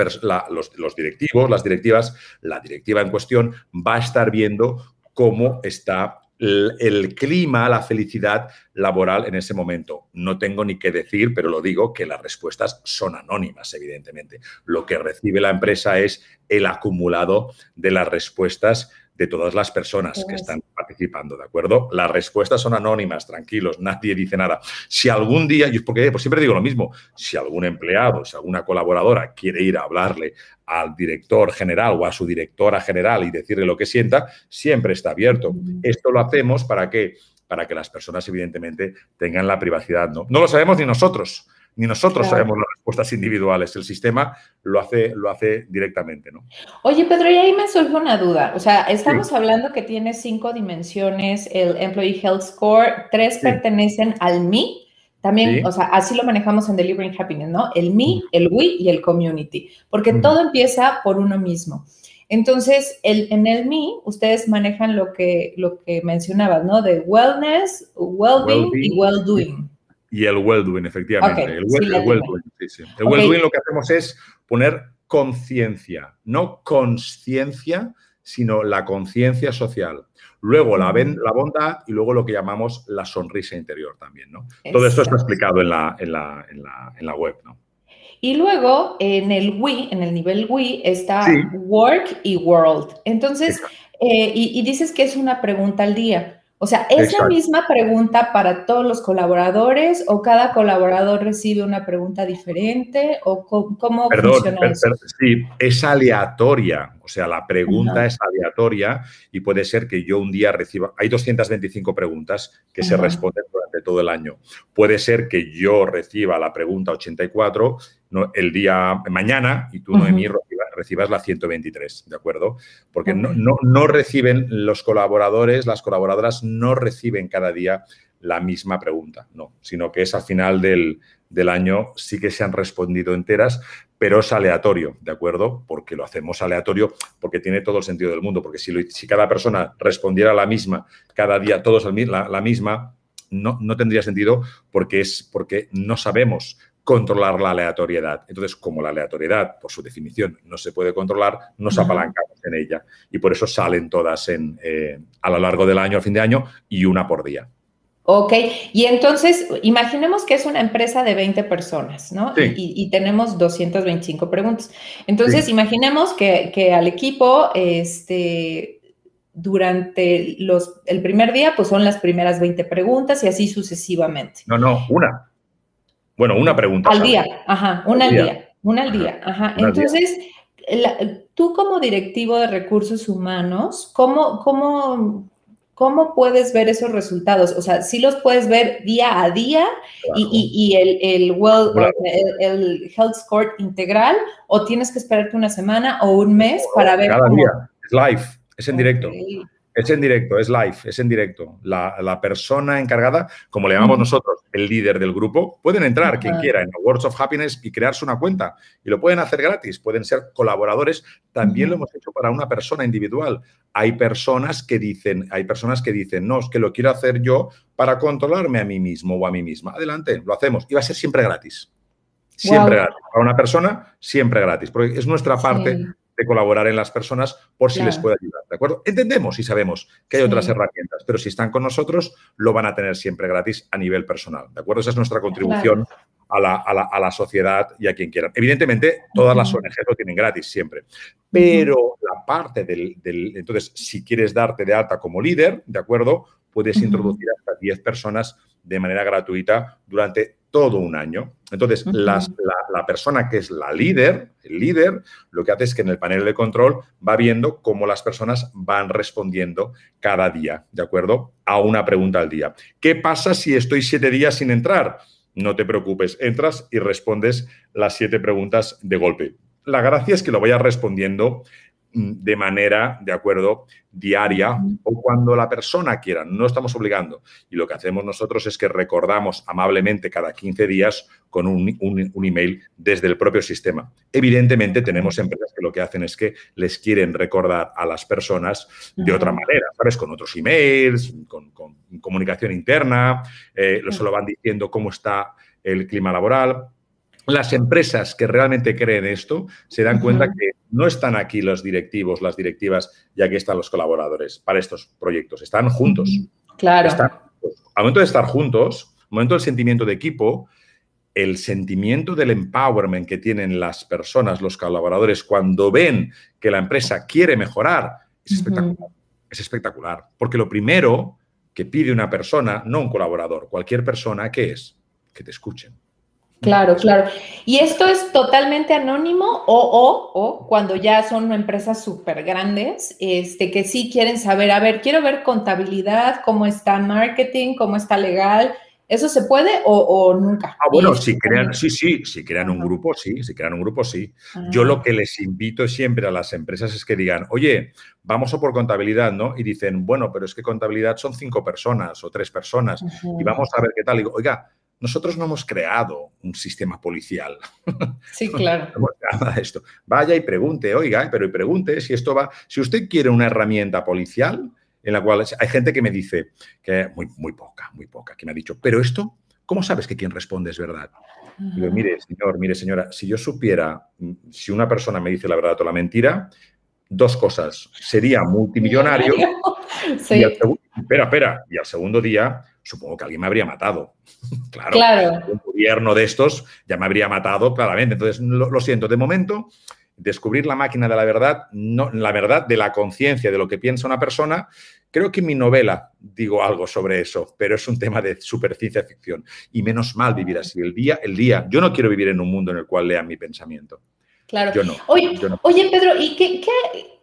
los, los, directivos, las directivas, la directiva en cuestión va a estar viendo cómo está el, clima, la felicidad laboral en ese momento. No tengo ni que decir, pero lo digo, que las respuestas son anónimas, evidentemente. Lo que recibe la empresa es el acumulado de las respuestas de todas las personas que están participando, ¿de acuerdo? Las respuestas son anónimas, tranquilos, nadie dice nada. Si algún día, yo porque pues siempre digo lo mismo, si algún empleado, si alguna colaboradora quiere ir a hablarle al director general o a su directora general y decirle lo que sienta, siempre está abierto. Esto lo hacemos para que para que las personas evidentemente tengan la privacidad, ¿no? No lo sabemos ni nosotros ni nosotros sabemos las respuestas individuales. El sistema lo hace, lo hace directamente, ¿no? Oye, Pedro, y ahí me surge una duda. O sea, estamos hablando que tiene cinco dimensiones el Employee Health Score, tres pertenecen al MI. También, o sea, así lo manejamos en Delivering Happiness, ¿no? El me, el we y el community, porque todo empieza por uno mismo. Entonces, el, en el me, ustedes manejan lo que, lo que mencionabas, ¿no? De wellness, well-being y well-doing. Y el well-doing, efectivamente. el well-doing, El well-doing lo que hacemos es poner conciencia, no conciencia, sino la conciencia social. Luego la, la, bondad y luego lo que llamamos la sonrisa interior también, ¿no? Todo esto está explicado en la, en la, en la, web, ¿no? Y luego en el we, en el nivel we, está work y world. Entonces, eh, y, y, dices que es una pregunta al día. O sea, ¿es la misma pregunta para todos los colaboradores o cada colaborador recibe una pregunta diferente o cómo, funciona eso? sí, es aleatoria. O sea, la pregunta es aleatoria y puede ser que yo un día reciba... Hay 225 preguntas que se responden durante todo el año. Puede ser que yo reciba la pregunta 84 el día mañana y tú, no Noemí, recibas la 123, ¿de acuerdo? Porque no, no, reciben los colaboradores, las colaboradoras no reciben cada día la misma pregunta, no, sino que es al final del, año sí que se han respondido enteras, pero es aleatorio, ¿de acuerdo? Porque lo hacemos aleatorio porque tiene todo el sentido del mundo, porque si, si cada persona respondiera la misma, cada día todos la, la misma, no, no, tendría sentido porque, es, porque no sabemos controlar la aleatoriedad. Entonces, como la aleatoriedad, por su definición, no se puede controlar, nos apalancamos en ella. Y por eso salen todas en, eh, a lo largo del año, a fin de año, y una por día. Ok, y entonces imaginemos que es una empresa de 20 personas, ¿no? Y, tenemos 225 preguntas. Entonces, imaginemos que, al equipo, este, durante los, el primer día, pues son las primeras 20 preguntas y así sucesivamente. No, no, una. Bueno, una pregunta. Al día, ajá, una al día. una al día, ajá. Entonces, tú como directivo de recursos humanos, ¿cómo, cómo, ¿cómo puedes ver esos resultados? O sea, ¿sí los puedes ver día a día y, el, el, well, el, Health Score integral o tienes que esperarte una semana o un mes para ver Cada día, es live, es en directo. Es en directo, es live, es en directo. La, persona encargada, como le llamamos nosotros, el líder del grupo, pueden entrar quien quiera en Words of Happiness y crearse una cuenta. Y lo pueden hacer gratis, pueden ser colaboradores. También lo hemos hecho para una persona individual. Hay personas que dicen, hay personas que dicen, no, es que lo quiero hacer yo para controlarme a mí mismo o a mí misma. Adelante, lo hacemos. Y va a ser siempre gratis. Siempre gratis. Para una persona, siempre gratis. Porque es nuestra parte de colaborar en las personas por si les puede ayudar, ¿de acuerdo? Entendemos y sabemos que hay otras herramientas, pero si están con nosotros, lo van a tener siempre gratis a nivel personal, ¿de acuerdo? Esa es nuestra contribución a, la, sociedad y a quien quiera. Evidentemente, todas las ONGs lo tienen gratis siempre, pero la parte del, del, Entonces, si quieres darte de alta como líder, ¿de acuerdo? Puedes introducir hasta 10 personas de manera gratuita durante todo un año. Entonces, la, persona que es la líder, el líder, lo que hace es que en el panel de control va viendo cómo las personas van respondiendo cada día, ¿de acuerdo? A una pregunta al día. ¿Qué pasa si estoy siete días sin entrar? No te preocupes, entras y respondes las siete preguntas de golpe. La gracia es que lo vayas respondiendo de manera, de acuerdo, diaria o cuando la persona quiera. No estamos obligando. Y lo que hacemos nosotros es que recordamos amablemente cada 15 días con un, email desde el propio sistema. Evidentemente tenemos empresas que lo que hacen es que les quieren recordar a las personas de otra manera, ¿sabes? Con otros emails, con, comunicación interna, eh, se lo van diciendo cómo está el clima laboral. Las empresas que realmente creen esto se dan cuenta que no están aquí los directivos, las directivas, y aquí están los colaboradores para estos proyectos. Están juntos. Claro. Al momento de estar juntos, al momento del sentimiento de equipo, el sentimiento del empowerment que tienen las personas, los colaboradores, cuando ven que la empresa quiere mejorar, es espectacular. Es espectacular. Porque lo primero que pide una persona, no un colaborador, cualquier persona, ¿qué es? Que te escuchen. Claro, claro. ¿Y esto es totalmente anónimo o, o, o cuando ya son empresas súper grandes, este, que sí quieren saber, a ver, quiero ver contabilidad, cómo está marketing, cómo está legal, ¿Eso se puede o, nunca? Ah, bueno, si crean, sí, sí, si crean un grupo, sí, si crean un grupo, sí. Yo lo ah. que les invito siempre a las empresas es que digan, oye, vamos a por contabilidad, ¿no? Y dicen, bueno, pero es que contabilidad son cinco personas o tres personas y vamos a ver qué tal. Y digo, oiga, nosotros no hemos creado un sistema policial. Sí, [LAUGHS] claro. nada de esto. Vaya y pregunte, oiga, pero y pregunte si esto va, si usted quiere una herramienta policial, en la cual hay gente que me dice, que muy, muy poca, muy poca, que me ha dicho, pero esto, ¿cómo sabes que quien responde es verdad? Digo, mire, señor, mire, señora, si yo supiera, mm, si una persona me dice la verdad o la mentira, dos cosas. Sería multimillonario. Sí. espera, espera. Y al segundo día, supongo que alguien me habría matado. [LAUGHS] claro, claro. Un gobierno de estos ya me habría matado claramente. Entonces, lo siento. De momento, descubrir la máquina de la verdad, no, la verdad de la conciencia de lo que piensa una persona. Creo que en mi novela digo algo sobre eso, pero es un tema de super ciencia ficción. Y menos mal vivir así. El día, el día, yo no quiero vivir en un mundo en el cual lean mi pensamiento. Claro. Yo no. Oye, Pedro, ¿y qué,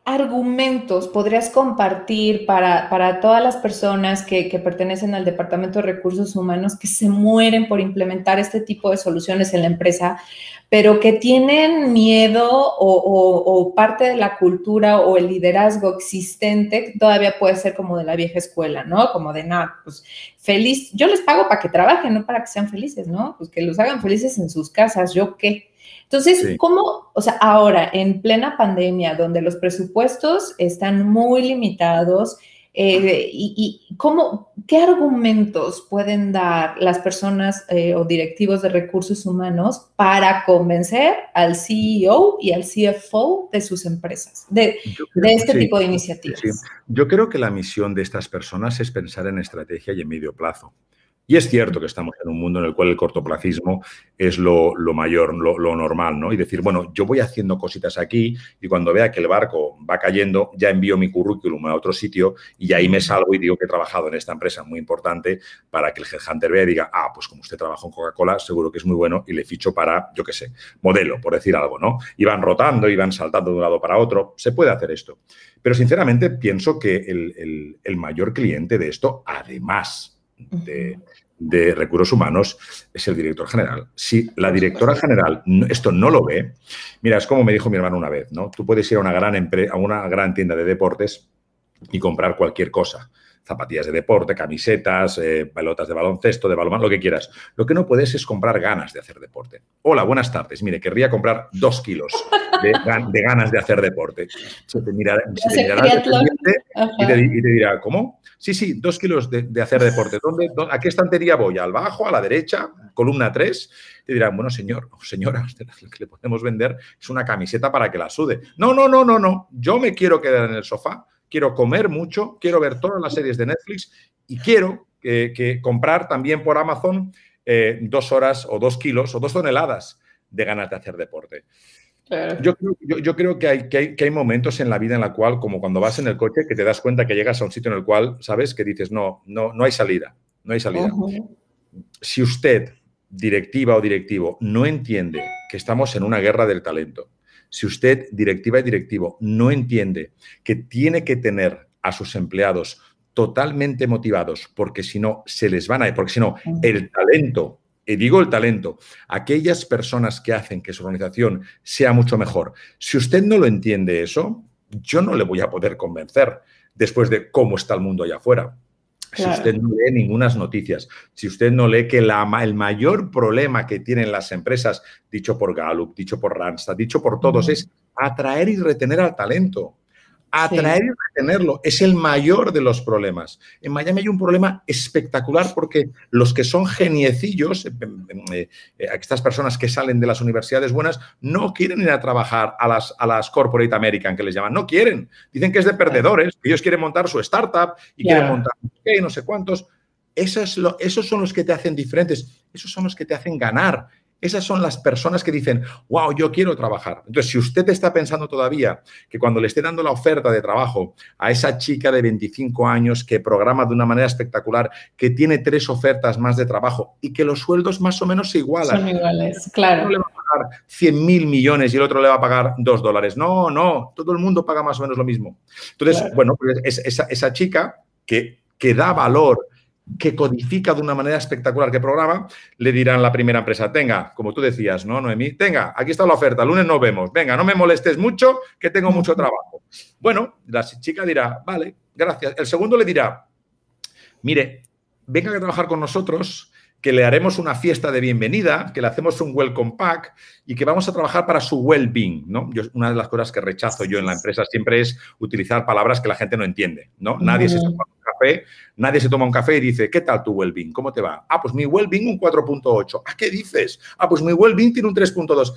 argumentos podrías compartir para, para todas las personas que, que, pertenecen al Departamento de Recursos Humanos que se mueren por implementar este tipo de soluciones en la empresa? pero que tienen miedo o, parte de la cultura o el liderazgo existente todavía puede ser como de la vieja escuela, ¿no? Como de, nada, pues feliz, yo les pago para que trabajen, no para que sean felices, ¿no? Pues que los hagan felices en sus casas, ¿yo qué? Entonces, ¿cómo, o sea, ahora en plena pandemia, donde los presupuestos están muy limitados, eh, y, cómo, qué argumentos pueden dar las personas eh, o directivos de recursos humanos para convencer al CEO y al CFO de sus empresas, de, este tipo de iniciativas? Yo creo que la misión de estas personas es pensar en estrategia y en medio plazo. Y es cierto que estamos en un mundo en el cual el cortoplacismo es lo, mayor, lo, normal, ¿no? Y decir, bueno, yo voy haciendo cositas aquí y cuando vea que el barco va cayendo, ya envío mi currículum a otro sitio y ahí me salgo y digo que he trabajado en esta empresa muy importante para que el headhunter vea y diga, ah, pues como usted trabaja en Coca-Cola, seguro que es muy bueno y le ficho para, yo qué sé, modelo, por decir algo, ¿no? Y van rotando y van saltando de un lado para otro. Se puede hacer esto. Pero sinceramente pienso que el mayor cliente de esto, además de, recursos humanos es el director general. Si la directora general esto no lo ve, mira, es como me dijo mi hermano una vez, ¿no? Tú puedes ir a una gran, a una gran tienda de deportes y comprar cualquier cosa zapatillas de deporte, camisetas, eh, pelotas de baloncesto, de balonmano, lo que quieras. Lo que no puedes es comprar ganas de hacer deporte. Hola, buenas tardes. Mire, querría comprar dos kilos de, ganas de hacer deporte. Se te mirará, y, te, dirá, ¿cómo? Sí, sí, dos kilos de, hacer deporte. ¿Dónde, ¿A qué estantería voy? ¿Al bajo, a la derecha, columna 3? Te dirán, bueno, señor o [LAUGHS] señora, lo que le podemos vender es una camiseta para que la sude. No, no, no, no, no. Yo me quiero quedar en el sofá quiero comer mucho, quiero ver todas las series de Netflix y quiero que comprar también por Amazon eh, dos horas o dos kilos o dos toneladas de ganas de hacer deporte. Yo, creo que hay, que, hay, momentos en la vida en la cual, como cuando vas en el coche, que te das cuenta que llegas a un sitio en el cual, ¿sabes? Que dices, no, no, no hay salida, no hay salida. Si usted, directiva o directivo, no entiende que estamos en una guerra del talento, si usted, directiva y directivo, no entiende que tiene que tener a sus empleados totalmente motivados, porque si no, se les van a ir, porque si no, el talento, y digo el talento, aquellas personas que hacen que su organización sea mucho mejor, si usted no lo entiende eso, yo no le voy a poder convencer después de cómo está el mundo allá afuera. Si usted no lee ninguna noticias, si usted no lee que la, el mayor problema que tienen las empresas, dicho por Gallup, dicho por Randstad, dicho por todos, es atraer y retener al talento atraer y retenerlo. Es el mayor de los problemas. En Miami hay un problema espectacular porque los que son geniecillos, eh, eh, eh, estas personas que salen de las universidades buenas, no quieren ir a trabajar a las, a las corporate American, que les llaman. No quieren. Dicen que es de perdedores. Ellos quieren montar su startup y quieren montar no sé cuántos. Esos, esos son los que te hacen diferentes. Esos son los que te hacen ganar. Esas son las personas que dicen, wow, yo quiero trabajar. Entonces, si usted está pensando todavía que cuando le esté dando la oferta de trabajo a esa chica de 25 años que programa de una manera espectacular, que tiene tres ofertas más de trabajo y que los sueldos más o menos se igualan. Son iguales, claro. No le va a pagar 100 mil millones y el otro le va a pagar 2 dólares. No, no, todo el mundo paga más o menos lo mismo. Entonces, bueno, pues esa, esa chica que, que da valor que codifica de una manera espectacular que programa, le dirán la primera empresa, tenga, como tú decías, ¿no, Noemí? Tenga, aquí está la oferta, lunes nos vemos, venga, no me molestes mucho, que tengo mucho trabajo. Bueno, la chica dirá, vale, gracias. El segundo le dirá, mire, venga a trabajar con nosotros, que le haremos una fiesta de bienvenida, que le hacemos un welcome pack y que vamos a trabajar para su well-being, ¿no? Yo, una de las cosas que rechazo yo en la empresa siempre es utilizar palabras que la gente no entiende, ¿no? Nadie se toma un café, nadie se toma un café y dice, ¿qué tal tu well-being? ¿Cómo te va? Ah, pues mi well-being un 4.8. ¿Ah, qué dices? Ah, pues mi well-being tiene un 3.2.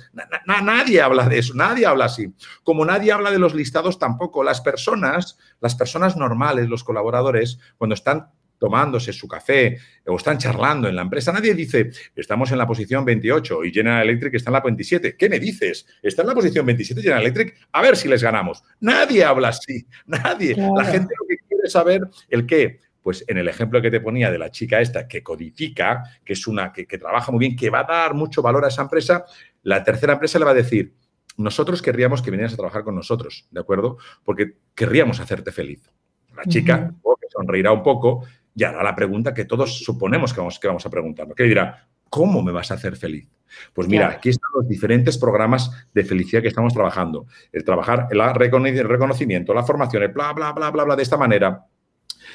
nadie habla de eso, nadie habla así. Como nadie habla de los listados tampoco. Las personas, las personas normales, los colaboradores, cuando están tomándose su café o están charlando en la empresa, nadie dice, estamos en la posición 28 y General Electric está en la 27. ¿Qué me dices? Está en la posición 27 General Electric, a ver si les ganamos. Nadie habla así, [LAUGHS] nadie. La gente lo que quiere saber el qué. Pues en el ejemplo que te ponía de la chica esta que codifica, que es una que, que trabaja muy bien, que va a dar mucho valor a esa empresa, la tercera empresa le va a decir, nosotros querríamos que vinieras a trabajar con nosotros, ¿de acuerdo? Porque querríamos hacerte feliz. La chica sonreirá un poco y hará la pregunta que todos suponemos que vamos, que vamos a preguntarnos, que dirá, ¿cómo me vas a hacer feliz? Pues mira, aquí están los diferentes programas de felicidad que estamos trabajando. El trabajar, el reconocimiento, la formación, el bla, bla, bla, bla, bla, de esta manera,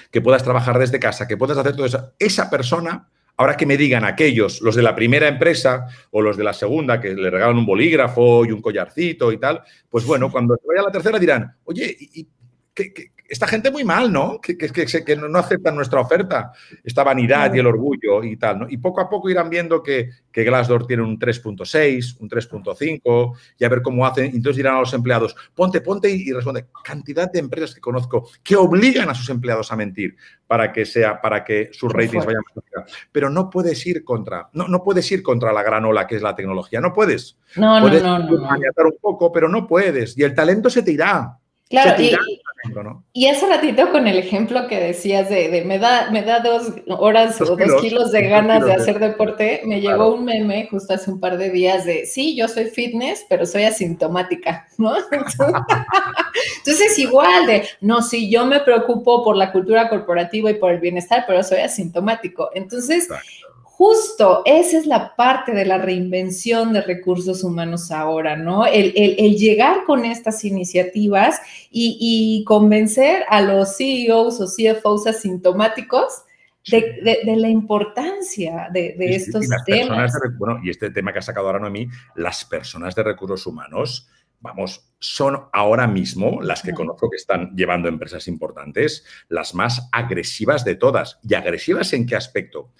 que puedas trabajar desde casa, que puedas hacer todo eso. Esa persona, ahora que me digan aquellos, los de la primera empresa o los de la segunda, que le regalan un bolígrafo y un collarcito y tal, pues bueno, cuando vaya a la tercera dirán, oye, ¿y, qué, qué, esta gente muy mal, ¿no? Que, que, que, no aceptan nuestra oferta, esta vanidad y el orgullo y tal, ¿no? Y poco a poco irán viendo que, que Glassdoor tiene un 3.6, un 3.5 y a ver cómo hacen. Entonces dirán a los empleados, ponte, ponte y, responde. Cantidad de empresas que conozco que obligan a sus empleados a mentir para que sea, para que sus ratings vayan más Pero no puedes ir contra, no, no puedes ir contra la gran ola que es la tecnología, no puedes. No, puedes no, no, no, un poco, pero no puedes. Y el talento se te irá. Claro, y, hace ratito con el ejemplo que decías de, me, da, me da dos horas o dos kilos de ganas de hacer deporte, me llegó un meme justo hace un par de días de, sí, yo soy fitness, pero soy asintomática, ¿no? [LAUGHS] Entonces, igual de, no, sí, yo me preocupo por la cultura corporativa y por el bienestar, pero soy asintomático. Entonces, Justo, esa es la parte de la reinvención de recursos humanos ahora, ¿no? El, llegar con estas iniciativas y, convencer a los CEOs o CFOs asintomáticos de, la importancia de, estos temas. bueno, y este tema que ha sacado ahora mí, las personas de recursos humanos vamos, son ahora mismo las que conozco que están llevando empresas importantes, las más agresivas de todas. ¿Y agresivas en qué aspecto?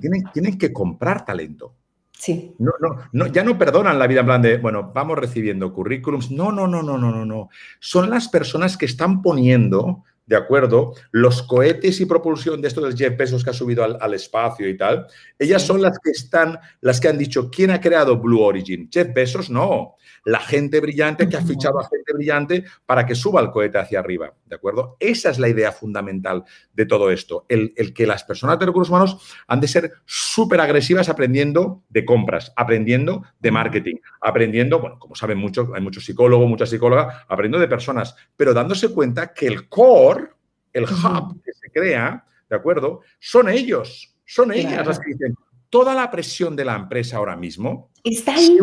tienen, tienen, que comprar talento. Sí. No, no, no, ya no perdonan la vida en plan de, bueno, vamos recibiendo currículums. No, no, no, no, no, no, no. Son las personas que están poniendo, ¿de acuerdo? Los cohetes y propulsión de estos del Jeff Bezos que ha subido al, espacio y tal. Ellas son las que están, las que han dicho, ¿quién ha creado Blue Origin? Jeff Bezos, no la gente brillante que ha fichado a gente brillante para que suba el cohete hacia arriba, ¿de acuerdo? Esa es la idea fundamental de todo esto, el, que las personas de recursos humanos han de ser súper agresivas aprendiendo de compras, aprendiendo de marketing, aprendiendo, bueno, como saben muchos, hay muchos psicólogos, muchas psicólogas, aprendiendo de personas, pero dándose cuenta que el core, el hub que se crea, ¿de acuerdo? Son ellos, son ellas las que dicen, toda la presión de la empresa ahora mismo. Está ahí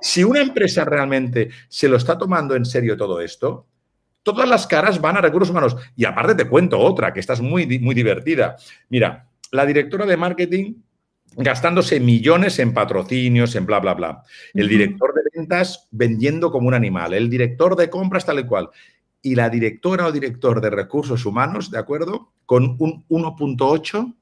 Si una empresa realmente se lo está tomando en serio todo esto, todas las caras van a recursos humanos. Y aparte te cuento otra, que esta es muy, muy divertida. Mira, la directora de marketing gastándose millones en patrocinios, en bla, bla, bla. El director de ventas vendiendo como un animal. El director de compras tal y cual. Y la directora o director de recursos humanos, ¿de acuerdo? Con un 1.8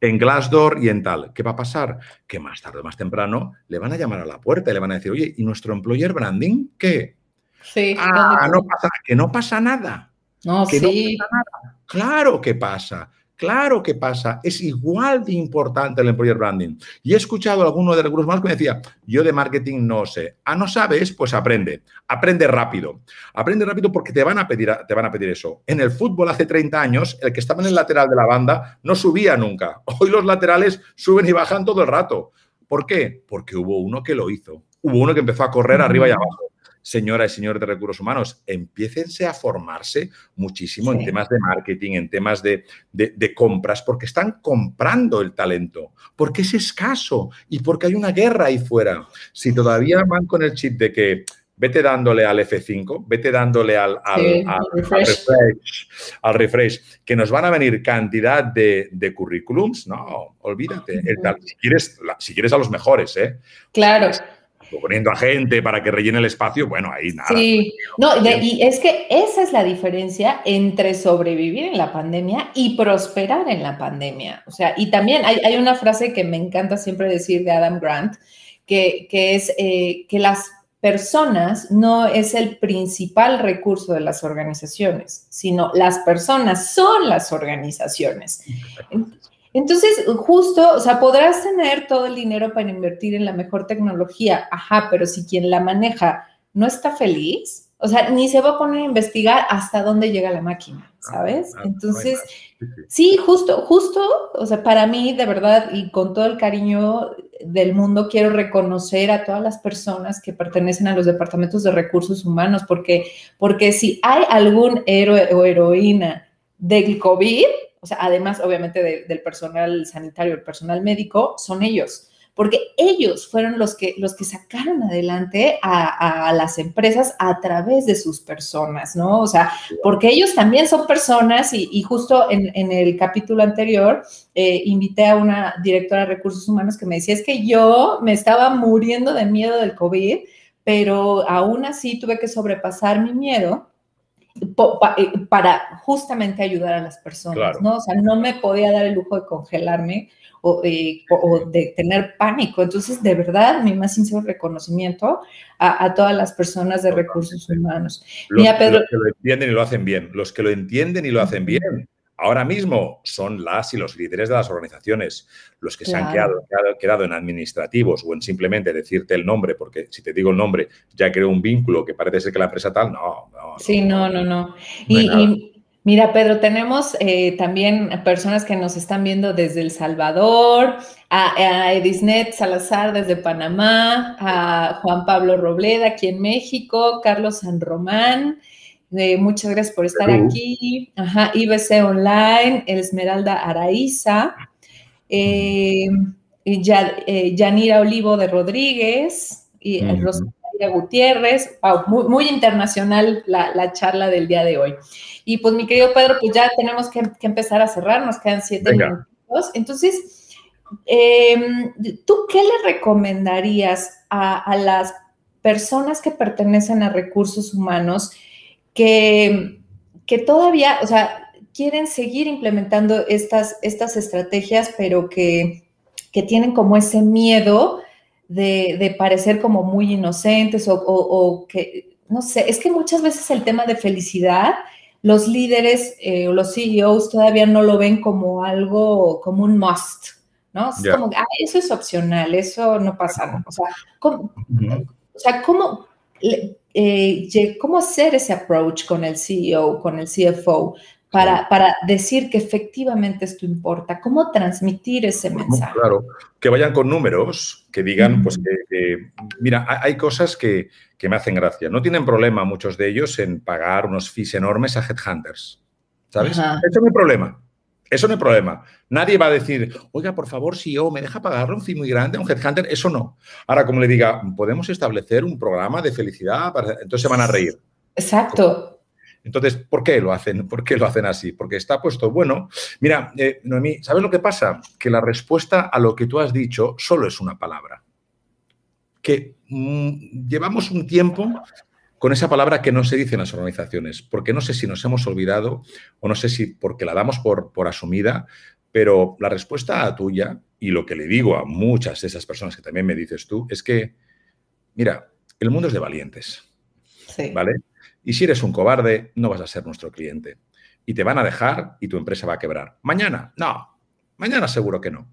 en Glassdoor y en tal. ¿Qué va a pasar? Que más tarde o más temprano le van a llamar a la puerta y le van a decir, oye, ¿y nuestro employer branding qué? Sí. Ah, no pasa, que no pasa nada. No, que sí. no pasa nada. Claro que pasa. Claro que pasa, es igual de importante el employer branding. Y he escuchado a alguno de recursos más que me decía, yo de marketing no sé. Ah, no sabes, pues aprende. Aprende rápido. Aprende rápido porque te van a pedir, te van a pedir eso. En el fútbol hace 30 años, el que estaba en el lateral de la banda no subía nunca. Hoy los laterales suben y bajan todo el rato. ¿Por qué? Porque hubo uno que lo hizo. Hubo uno que empezó a correr arriba y abajo señoras y señores de recursos humanos, empiécense a formarse muchísimo en temas de marketing, en temas de, compras, porque están comprando el talento, porque es escaso y porque hay una guerra ahí fuera. Si todavía van con el chip de que vete dándole al F5, vete dándole al, al, refresh. que nos van a venir cantidad de, currículums, no, olvídate. si, quieres, si quieres a los mejores, ¿eh? Claro poniendo a gente para que rellene el espacio, bueno, ahí nada. Sí, no, y es que esa es la diferencia entre sobrevivir en la pandemia y prosperar en la pandemia. O sea, y también hay, una frase que me encanta siempre decir de Adam Grant, que, es eh, que las personas no es el principal recurso de las organizaciones, sino las personas son las organizaciones. [LAUGHS] Entonces, justo, o sea, podrás tener todo el dinero para invertir en la mejor tecnología, ajá, pero si quien la maneja no está feliz, o sea, ni se va a poner a investigar hasta dónde llega la máquina, ah, ¿sabes? Entonces, sí, justo, justo, o sea, para mí, de verdad, y con todo el cariño del mundo, quiero reconocer a todas las personas que pertenecen a los departamentos de recursos humanos, porque, porque si hay algún héroe o heroína del COVID, o sea, además obviamente del personal sanitario, el personal médico, son ellos, porque ellos fueron los que, los que sacaron adelante a, las empresas a través de sus personas, ¿no? O sea, porque ellos también son personas y, justo en, el capítulo anterior eh, invité a una directora de recursos humanos que me decía, es que yo me estaba muriendo de miedo del COVID, pero aún así tuve que sobrepasar mi miedo para justamente ayudar a las personas, ¿no? O sea, no me podía dar el lujo de congelarme o, de tener pánico. Entonces, de verdad, mi más sincero reconocimiento a, todas las personas de recursos humanos. Los, Pedro, los que lo entienden y lo hacen bien, los que lo entienden y lo hacen bien ahora mismo son las y los líderes de las organizaciones, los que se han quedado, quedado, en administrativos o en simplemente decirte el nombre, porque si te digo el nombre ya creo un vínculo que parece ser que la empresa tal, no. no sí, no, no, no. y, mira, Pedro, tenemos eh, también personas que nos están viendo desde El Salvador, a, Edisnet Salazar desde Panamá, a Juan Pablo Robleda aquí en México, Carlos San Román muchas gracias por estar aquí. Ajá, IBC Online, Esmeralda Araiza, eh, eh, Yanira Olivo de Rodríguez y uh Rosalía Gutiérrez. muy, internacional la, charla del día de hoy. Y pues mi querido Pedro, pues ya tenemos que, empezar a cerrar, nos quedan siete minutos. Entonces, em, ¿tú qué le recomendarías a, a las personas que pertenecen a recursos humanos? Que, que todavía, o sea, quieren seguir implementando estas, estas estrategias, pero que, tienen como ese miedo de, parecer como muy inocentes o, que, no sé, es que muchas veces el tema de felicidad, los líderes eh, o los CEOs todavía no lo ven como algo, como un must, ¿no? Es como, ah, eso es opcional, eso no pasa nada. O sea, ¿cómo, o sea, ¿cómo eh, cómo hacer ese approach con el CEO, con el CFO, para, para, decir que efectivamente esto importa, cómo transmitir ese mensaje. Claro, que vayan con números, que digan, pues que, mira, hay cosas que, que, me hacen gracia. No tienen problema muchos de ellos en pagar unos fees enormes a headhunters, ¿sabes? Eso no hay problema. Eso no hay problema. Nadie va a decir, oiga, por favor, si yo me deja pagarle un fee muy grande a un headhunter. Eso no. Ahora, como le diga, podemos establecer un programa de felicidad, entonces se van a reír. Exacto. Entonces, ¿por qué lo hacen? ¿Por qué lo hacen así? Porque está puesto, bueno, mira, eh, Noemí, ¿sabes lo que pasa? Que la respuesta a lo que tú has dicho solo es una palabra. Que mm, llevamos un tiempo con esa palabra que no se dice en las organizaciones, porque no sé si nos hemos olvidado o no sé si porque la damos por, por asumida, pero la respuesta a tuya y lo que le digo a muchas de esas personas que también me dices tú es que, mira, el mundo es de valientes, ¿vale? Y si eres un cobarde, no vas a ser nuestro cliente. Y te van a dejar y tu empresa va a quebrar. Mañana, no. Mañana seguro que no.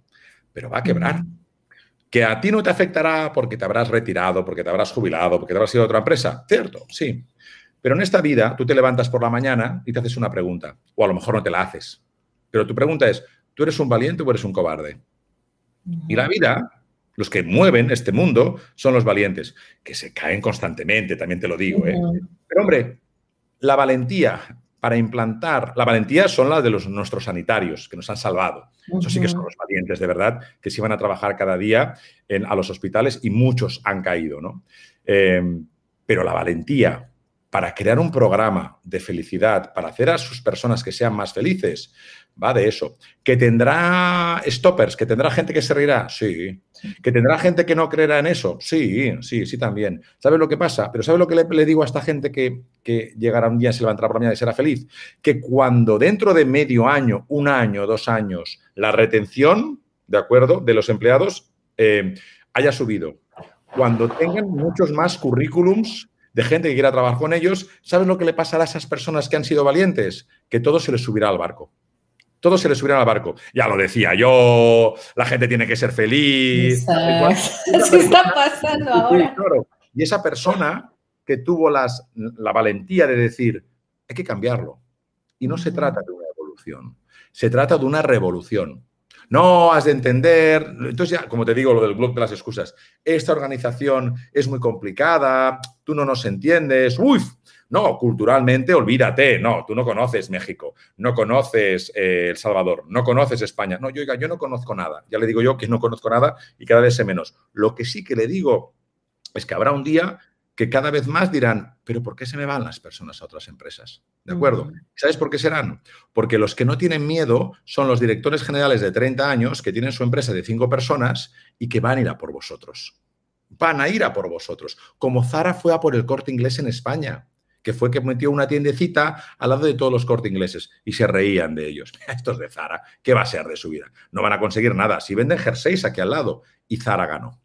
Pero va a quebrar. Que a ti no te afectará porque te habrás retirado, porque te habrás jubilado, porque te habrás ido a otra empresa. Cierto, sí. Pero en esta vida tú te levantas por la mañana y te haces una pregunta. O a lo mejor no te la haces. Pero tu pregunta es, ¿tú eres un valiente o eres un cobarde? Y la vida, los que mueven este mundo son los valientes, que se caen constantemente, también te lo digo. ¿eh? Pero hombre, la valentía para implantar, la valentía son las de los, nuestros sanitarios, que nos han salvado. Eso sí que son los valientes, de verdad, que se iban a trabajar cada día en, a los hospitales y muchos han caído, ¿no? Em, pero la valentía para crear un programa de felicidad, para hacer a sus personas que sean más felices, va de eso. ¿Que tendrá stoppers? ¿Que tendrá gente que se reirá? Sí. ¿Que tendrá gente que no creerá en eso? Sí, sí, sí también. ¿Sabes lo que pasa? Pero ¿sabes lo que le, digo a esta gente que, que, llegará un día, se levantará por la mañana y será feliz? Que cuando dentro de medio año, un año, dos años, la retención, ¿de acuerdo?, de los empleados eh, haya subido. Cuando tengan muchos más currículums de gente que quiera trabajar con ellos, ¿sabes lo que le pasará a esas personas que han sido valientes? Que todo se les subirá al barco todos se les subieron al barco. Ya lo decía yo, la gente tiene que ser feliz. ¿Qué [LAUGHS] está pasando ahora? Y esa persona que tuvo las, la valentía de decir, hay que cambiarlo. Y no se trata de una evolución, se trata de una revolución. No has de entender, entonces ya, como te digo, lo del blog de las excusas, esta organización es muy complicada, tú no nos entiendes, uy, no, culturalmente, olvídate. No, tú no conoces México, no conoces eh, El Salvador, no conoces España. No, yo, yo no conozco nada. Ya le digo yo que no conozco nada y cada vez sé menos. Lo que sí que le digo es que habrá un día que cada vez más dirán, pero ¿por qué se me van las personas a otras empresas? ¿De acuerdo? ¿Sabes por qué serán? Porque los que no tienen miedo son los directores generales de 30 años que tienen su empresa de 5 personas y que van a ir a por vosotros. Van a ir a por vosotros. Como Zara fue a por el corte inglés en España que fue que metió una tiendecita al lado de todos los cortes ingleses y se reían de ellos. [LAUGHS] Estos de Zara, ¿qué va a ser de su vida? No van a conseguir nada. Si venden jerseys aquí al lado, y Zara ganó.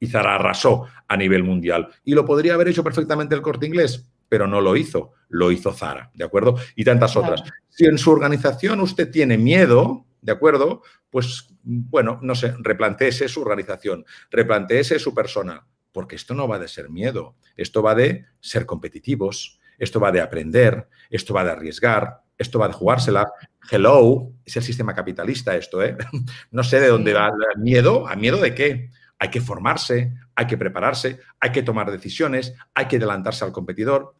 Y Zara arrasó a nivel mundial. Y lo podría haber hecho perfectamente el corte inglés, pero no lo hizo. Lo hizo Zara, ¿de acuerdo? Y tantas otras. Si en su organización usted tiene miedo, ¿de acuerdo? Pues, bueno, no sé, replanteese su organización, replanteese su persona, porque esto no va de ser miedo, esto va de ser competitivos, esto va de aprender, esto va de arriesgar, esto va de jugársela. Hello, es el sistema capitalista esto, ¿eh? [LAUGHS] No sé de dónde va el miedo. ¿A miedo de qué? Hay que formarse, hay que prepararse, hay que tomar decisiones, hay que adelantarse al competidor.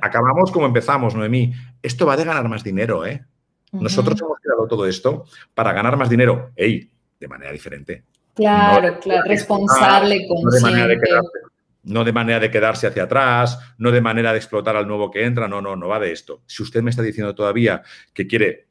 Acabamos como empezamos, Noemí. Esto va de ganar más dinero, ¿eh? Nosotros hemos creado todo esto para ganar más dinero. ¡Ey! De manera diferente. Claro, claro, responsable, consciente no de manera de quedarse hacia atrás, no de manera de explotar al nuevo que entra, no, no, no va de esto. Si usted me está diciendo todavía que quiere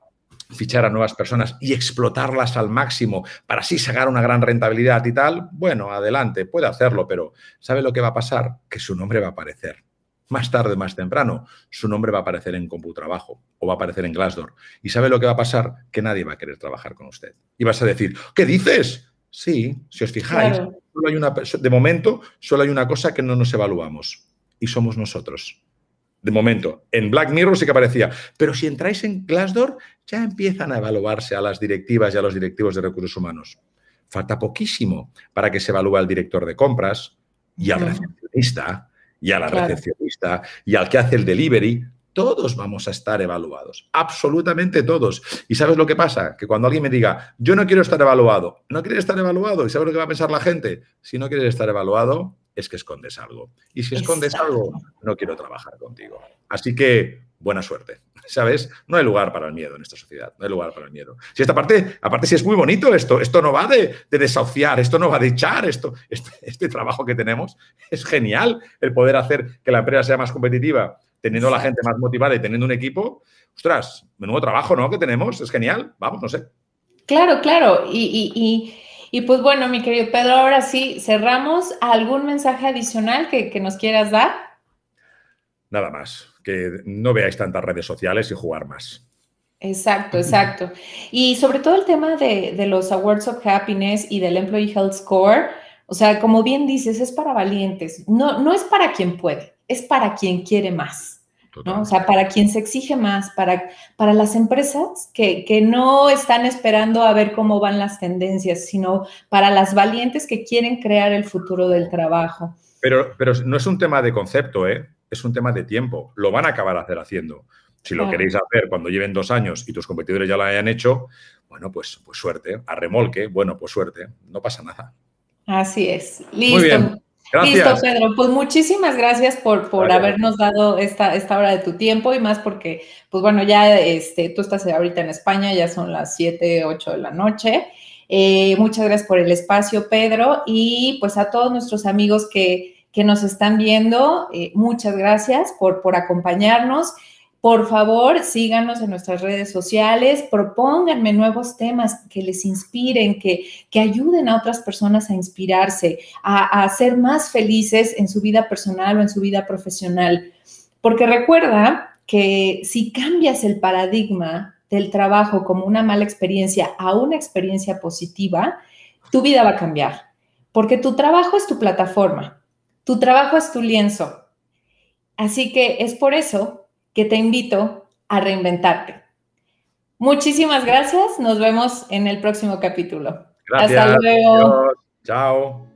fichar a nuevas personas y explotarlas al máximo para así sacar una gran rentabilidad y tal, bueno, adelante, puede hacerlo, pero ¿sabe lo que va a pasar? Que su nombre va a aparecer. Más tarde, más temprano, su nombre va a aparecer en CompuTrabajo o va a aparecer en Glassdoor. ¿Y sabe lo que va a pasar? Que nadie va a querer trabajar con usted. Y vas a decir, ¿qué dices? Sí, si os fijáis, hay una, de momento solo hay una cosa que no nos evaluamos y somos nosotros. De momento, en Black Mirror sí que aparecía, pero si entráis en Glassdoor ya empiezan a evaluarse a las directivas y a los directivos de recursos humanos. Falta poquísimo para que se evalúe al director de compras y al recepcionista y a la recepcionista y al que hace el delivery todos vamos a estar evaluados, absolutamente todos. ¿Y sabes lo que pasa? Que cuando alguien me diga, yo no quiero estar evaluado, no quieres estar evaluado, ¿y sabes lo que va a pensar la gente? Si no quieres estar evaluado, es que escondes algo. Y si escondes algo, no quiero trabajar contigo. Así que buena suerte. ¿Sabes? No hay lugar para el miedo en esta sociedad. No hay lugar para el miedo. Si esta parte, aparte, si es muy bonito esto, esto no va de, desahuciar, esto no va de echar, esto, este, este, trabajo que tenemos es genial el poder hacer que la empresa sea más competitiva, teniendo a la gente más motivada y teniendo un equipo. Ostras, menudo trabajo, ¿no? Que tenemos, es genial. Vamos, no sé. Claro, claro. y y pues bueno, mi querido Pedro, ahora sí, cerramos. ¿Algún mensaje adicional que, nos quieras dar? Nada más, que no veáis tantas redes sociales y jugar más. Exacto, exacto. Y sobre todo el tema de, de, los Awards of Happiness y del Employee Health Score, o sea, como bien dices, es para valientes, no, no es para quien puede, es para quien quiere más. O sea, para quien se exige más, para, para las empresas que, no están esperando a ver cómo van las tendencias, sino para las valientes que quieren crear el futuro del trabajo. Pero, pero no es un tema de concepto, ¿eh? Es un tema de tiempo. Lo van a acabar hacer haciendo. Si lo queréis hacer cuando lleven dos años y tus competidores ya lo hayan hecho, bueno, pues, pues suerte. A remolque, bueno, pues suerte. No pasa nada. Así es. Listo. Listo, Pedro. Pues muchísimas gracias por, por habernos dado esta, esta hora de tu tiempo y más porque, pues bueno, ya este, tú estás ahorita en España, ya son las 7, 8 de la noche. Eh, muchas gracias por el espacio, Pedro, y pues a todos nuestros amigos que, que nos están viendo, eh, muchas gracias por, por acompañarnos. Por favor, síganos en nuestras redes sociales, propónganme nuevos temas que les inspiren, que, que ayuden a otras personas a inspirarse, a, a ser más felices en su vida personal o en su vida profesional. Porque recuerda que si cambias el paradigma del trabajo como una mala experiencia a una experiencia positiva, tu vida va a cambiar. Porque tu trabajo es tu plataforma, tu trabajo es tu lienzo. Así que es por eso que te invito a reinventarte. Muchísimas gracias. Nos vemos en el próximo capítulo. Gracias. Hasta luego. Chao.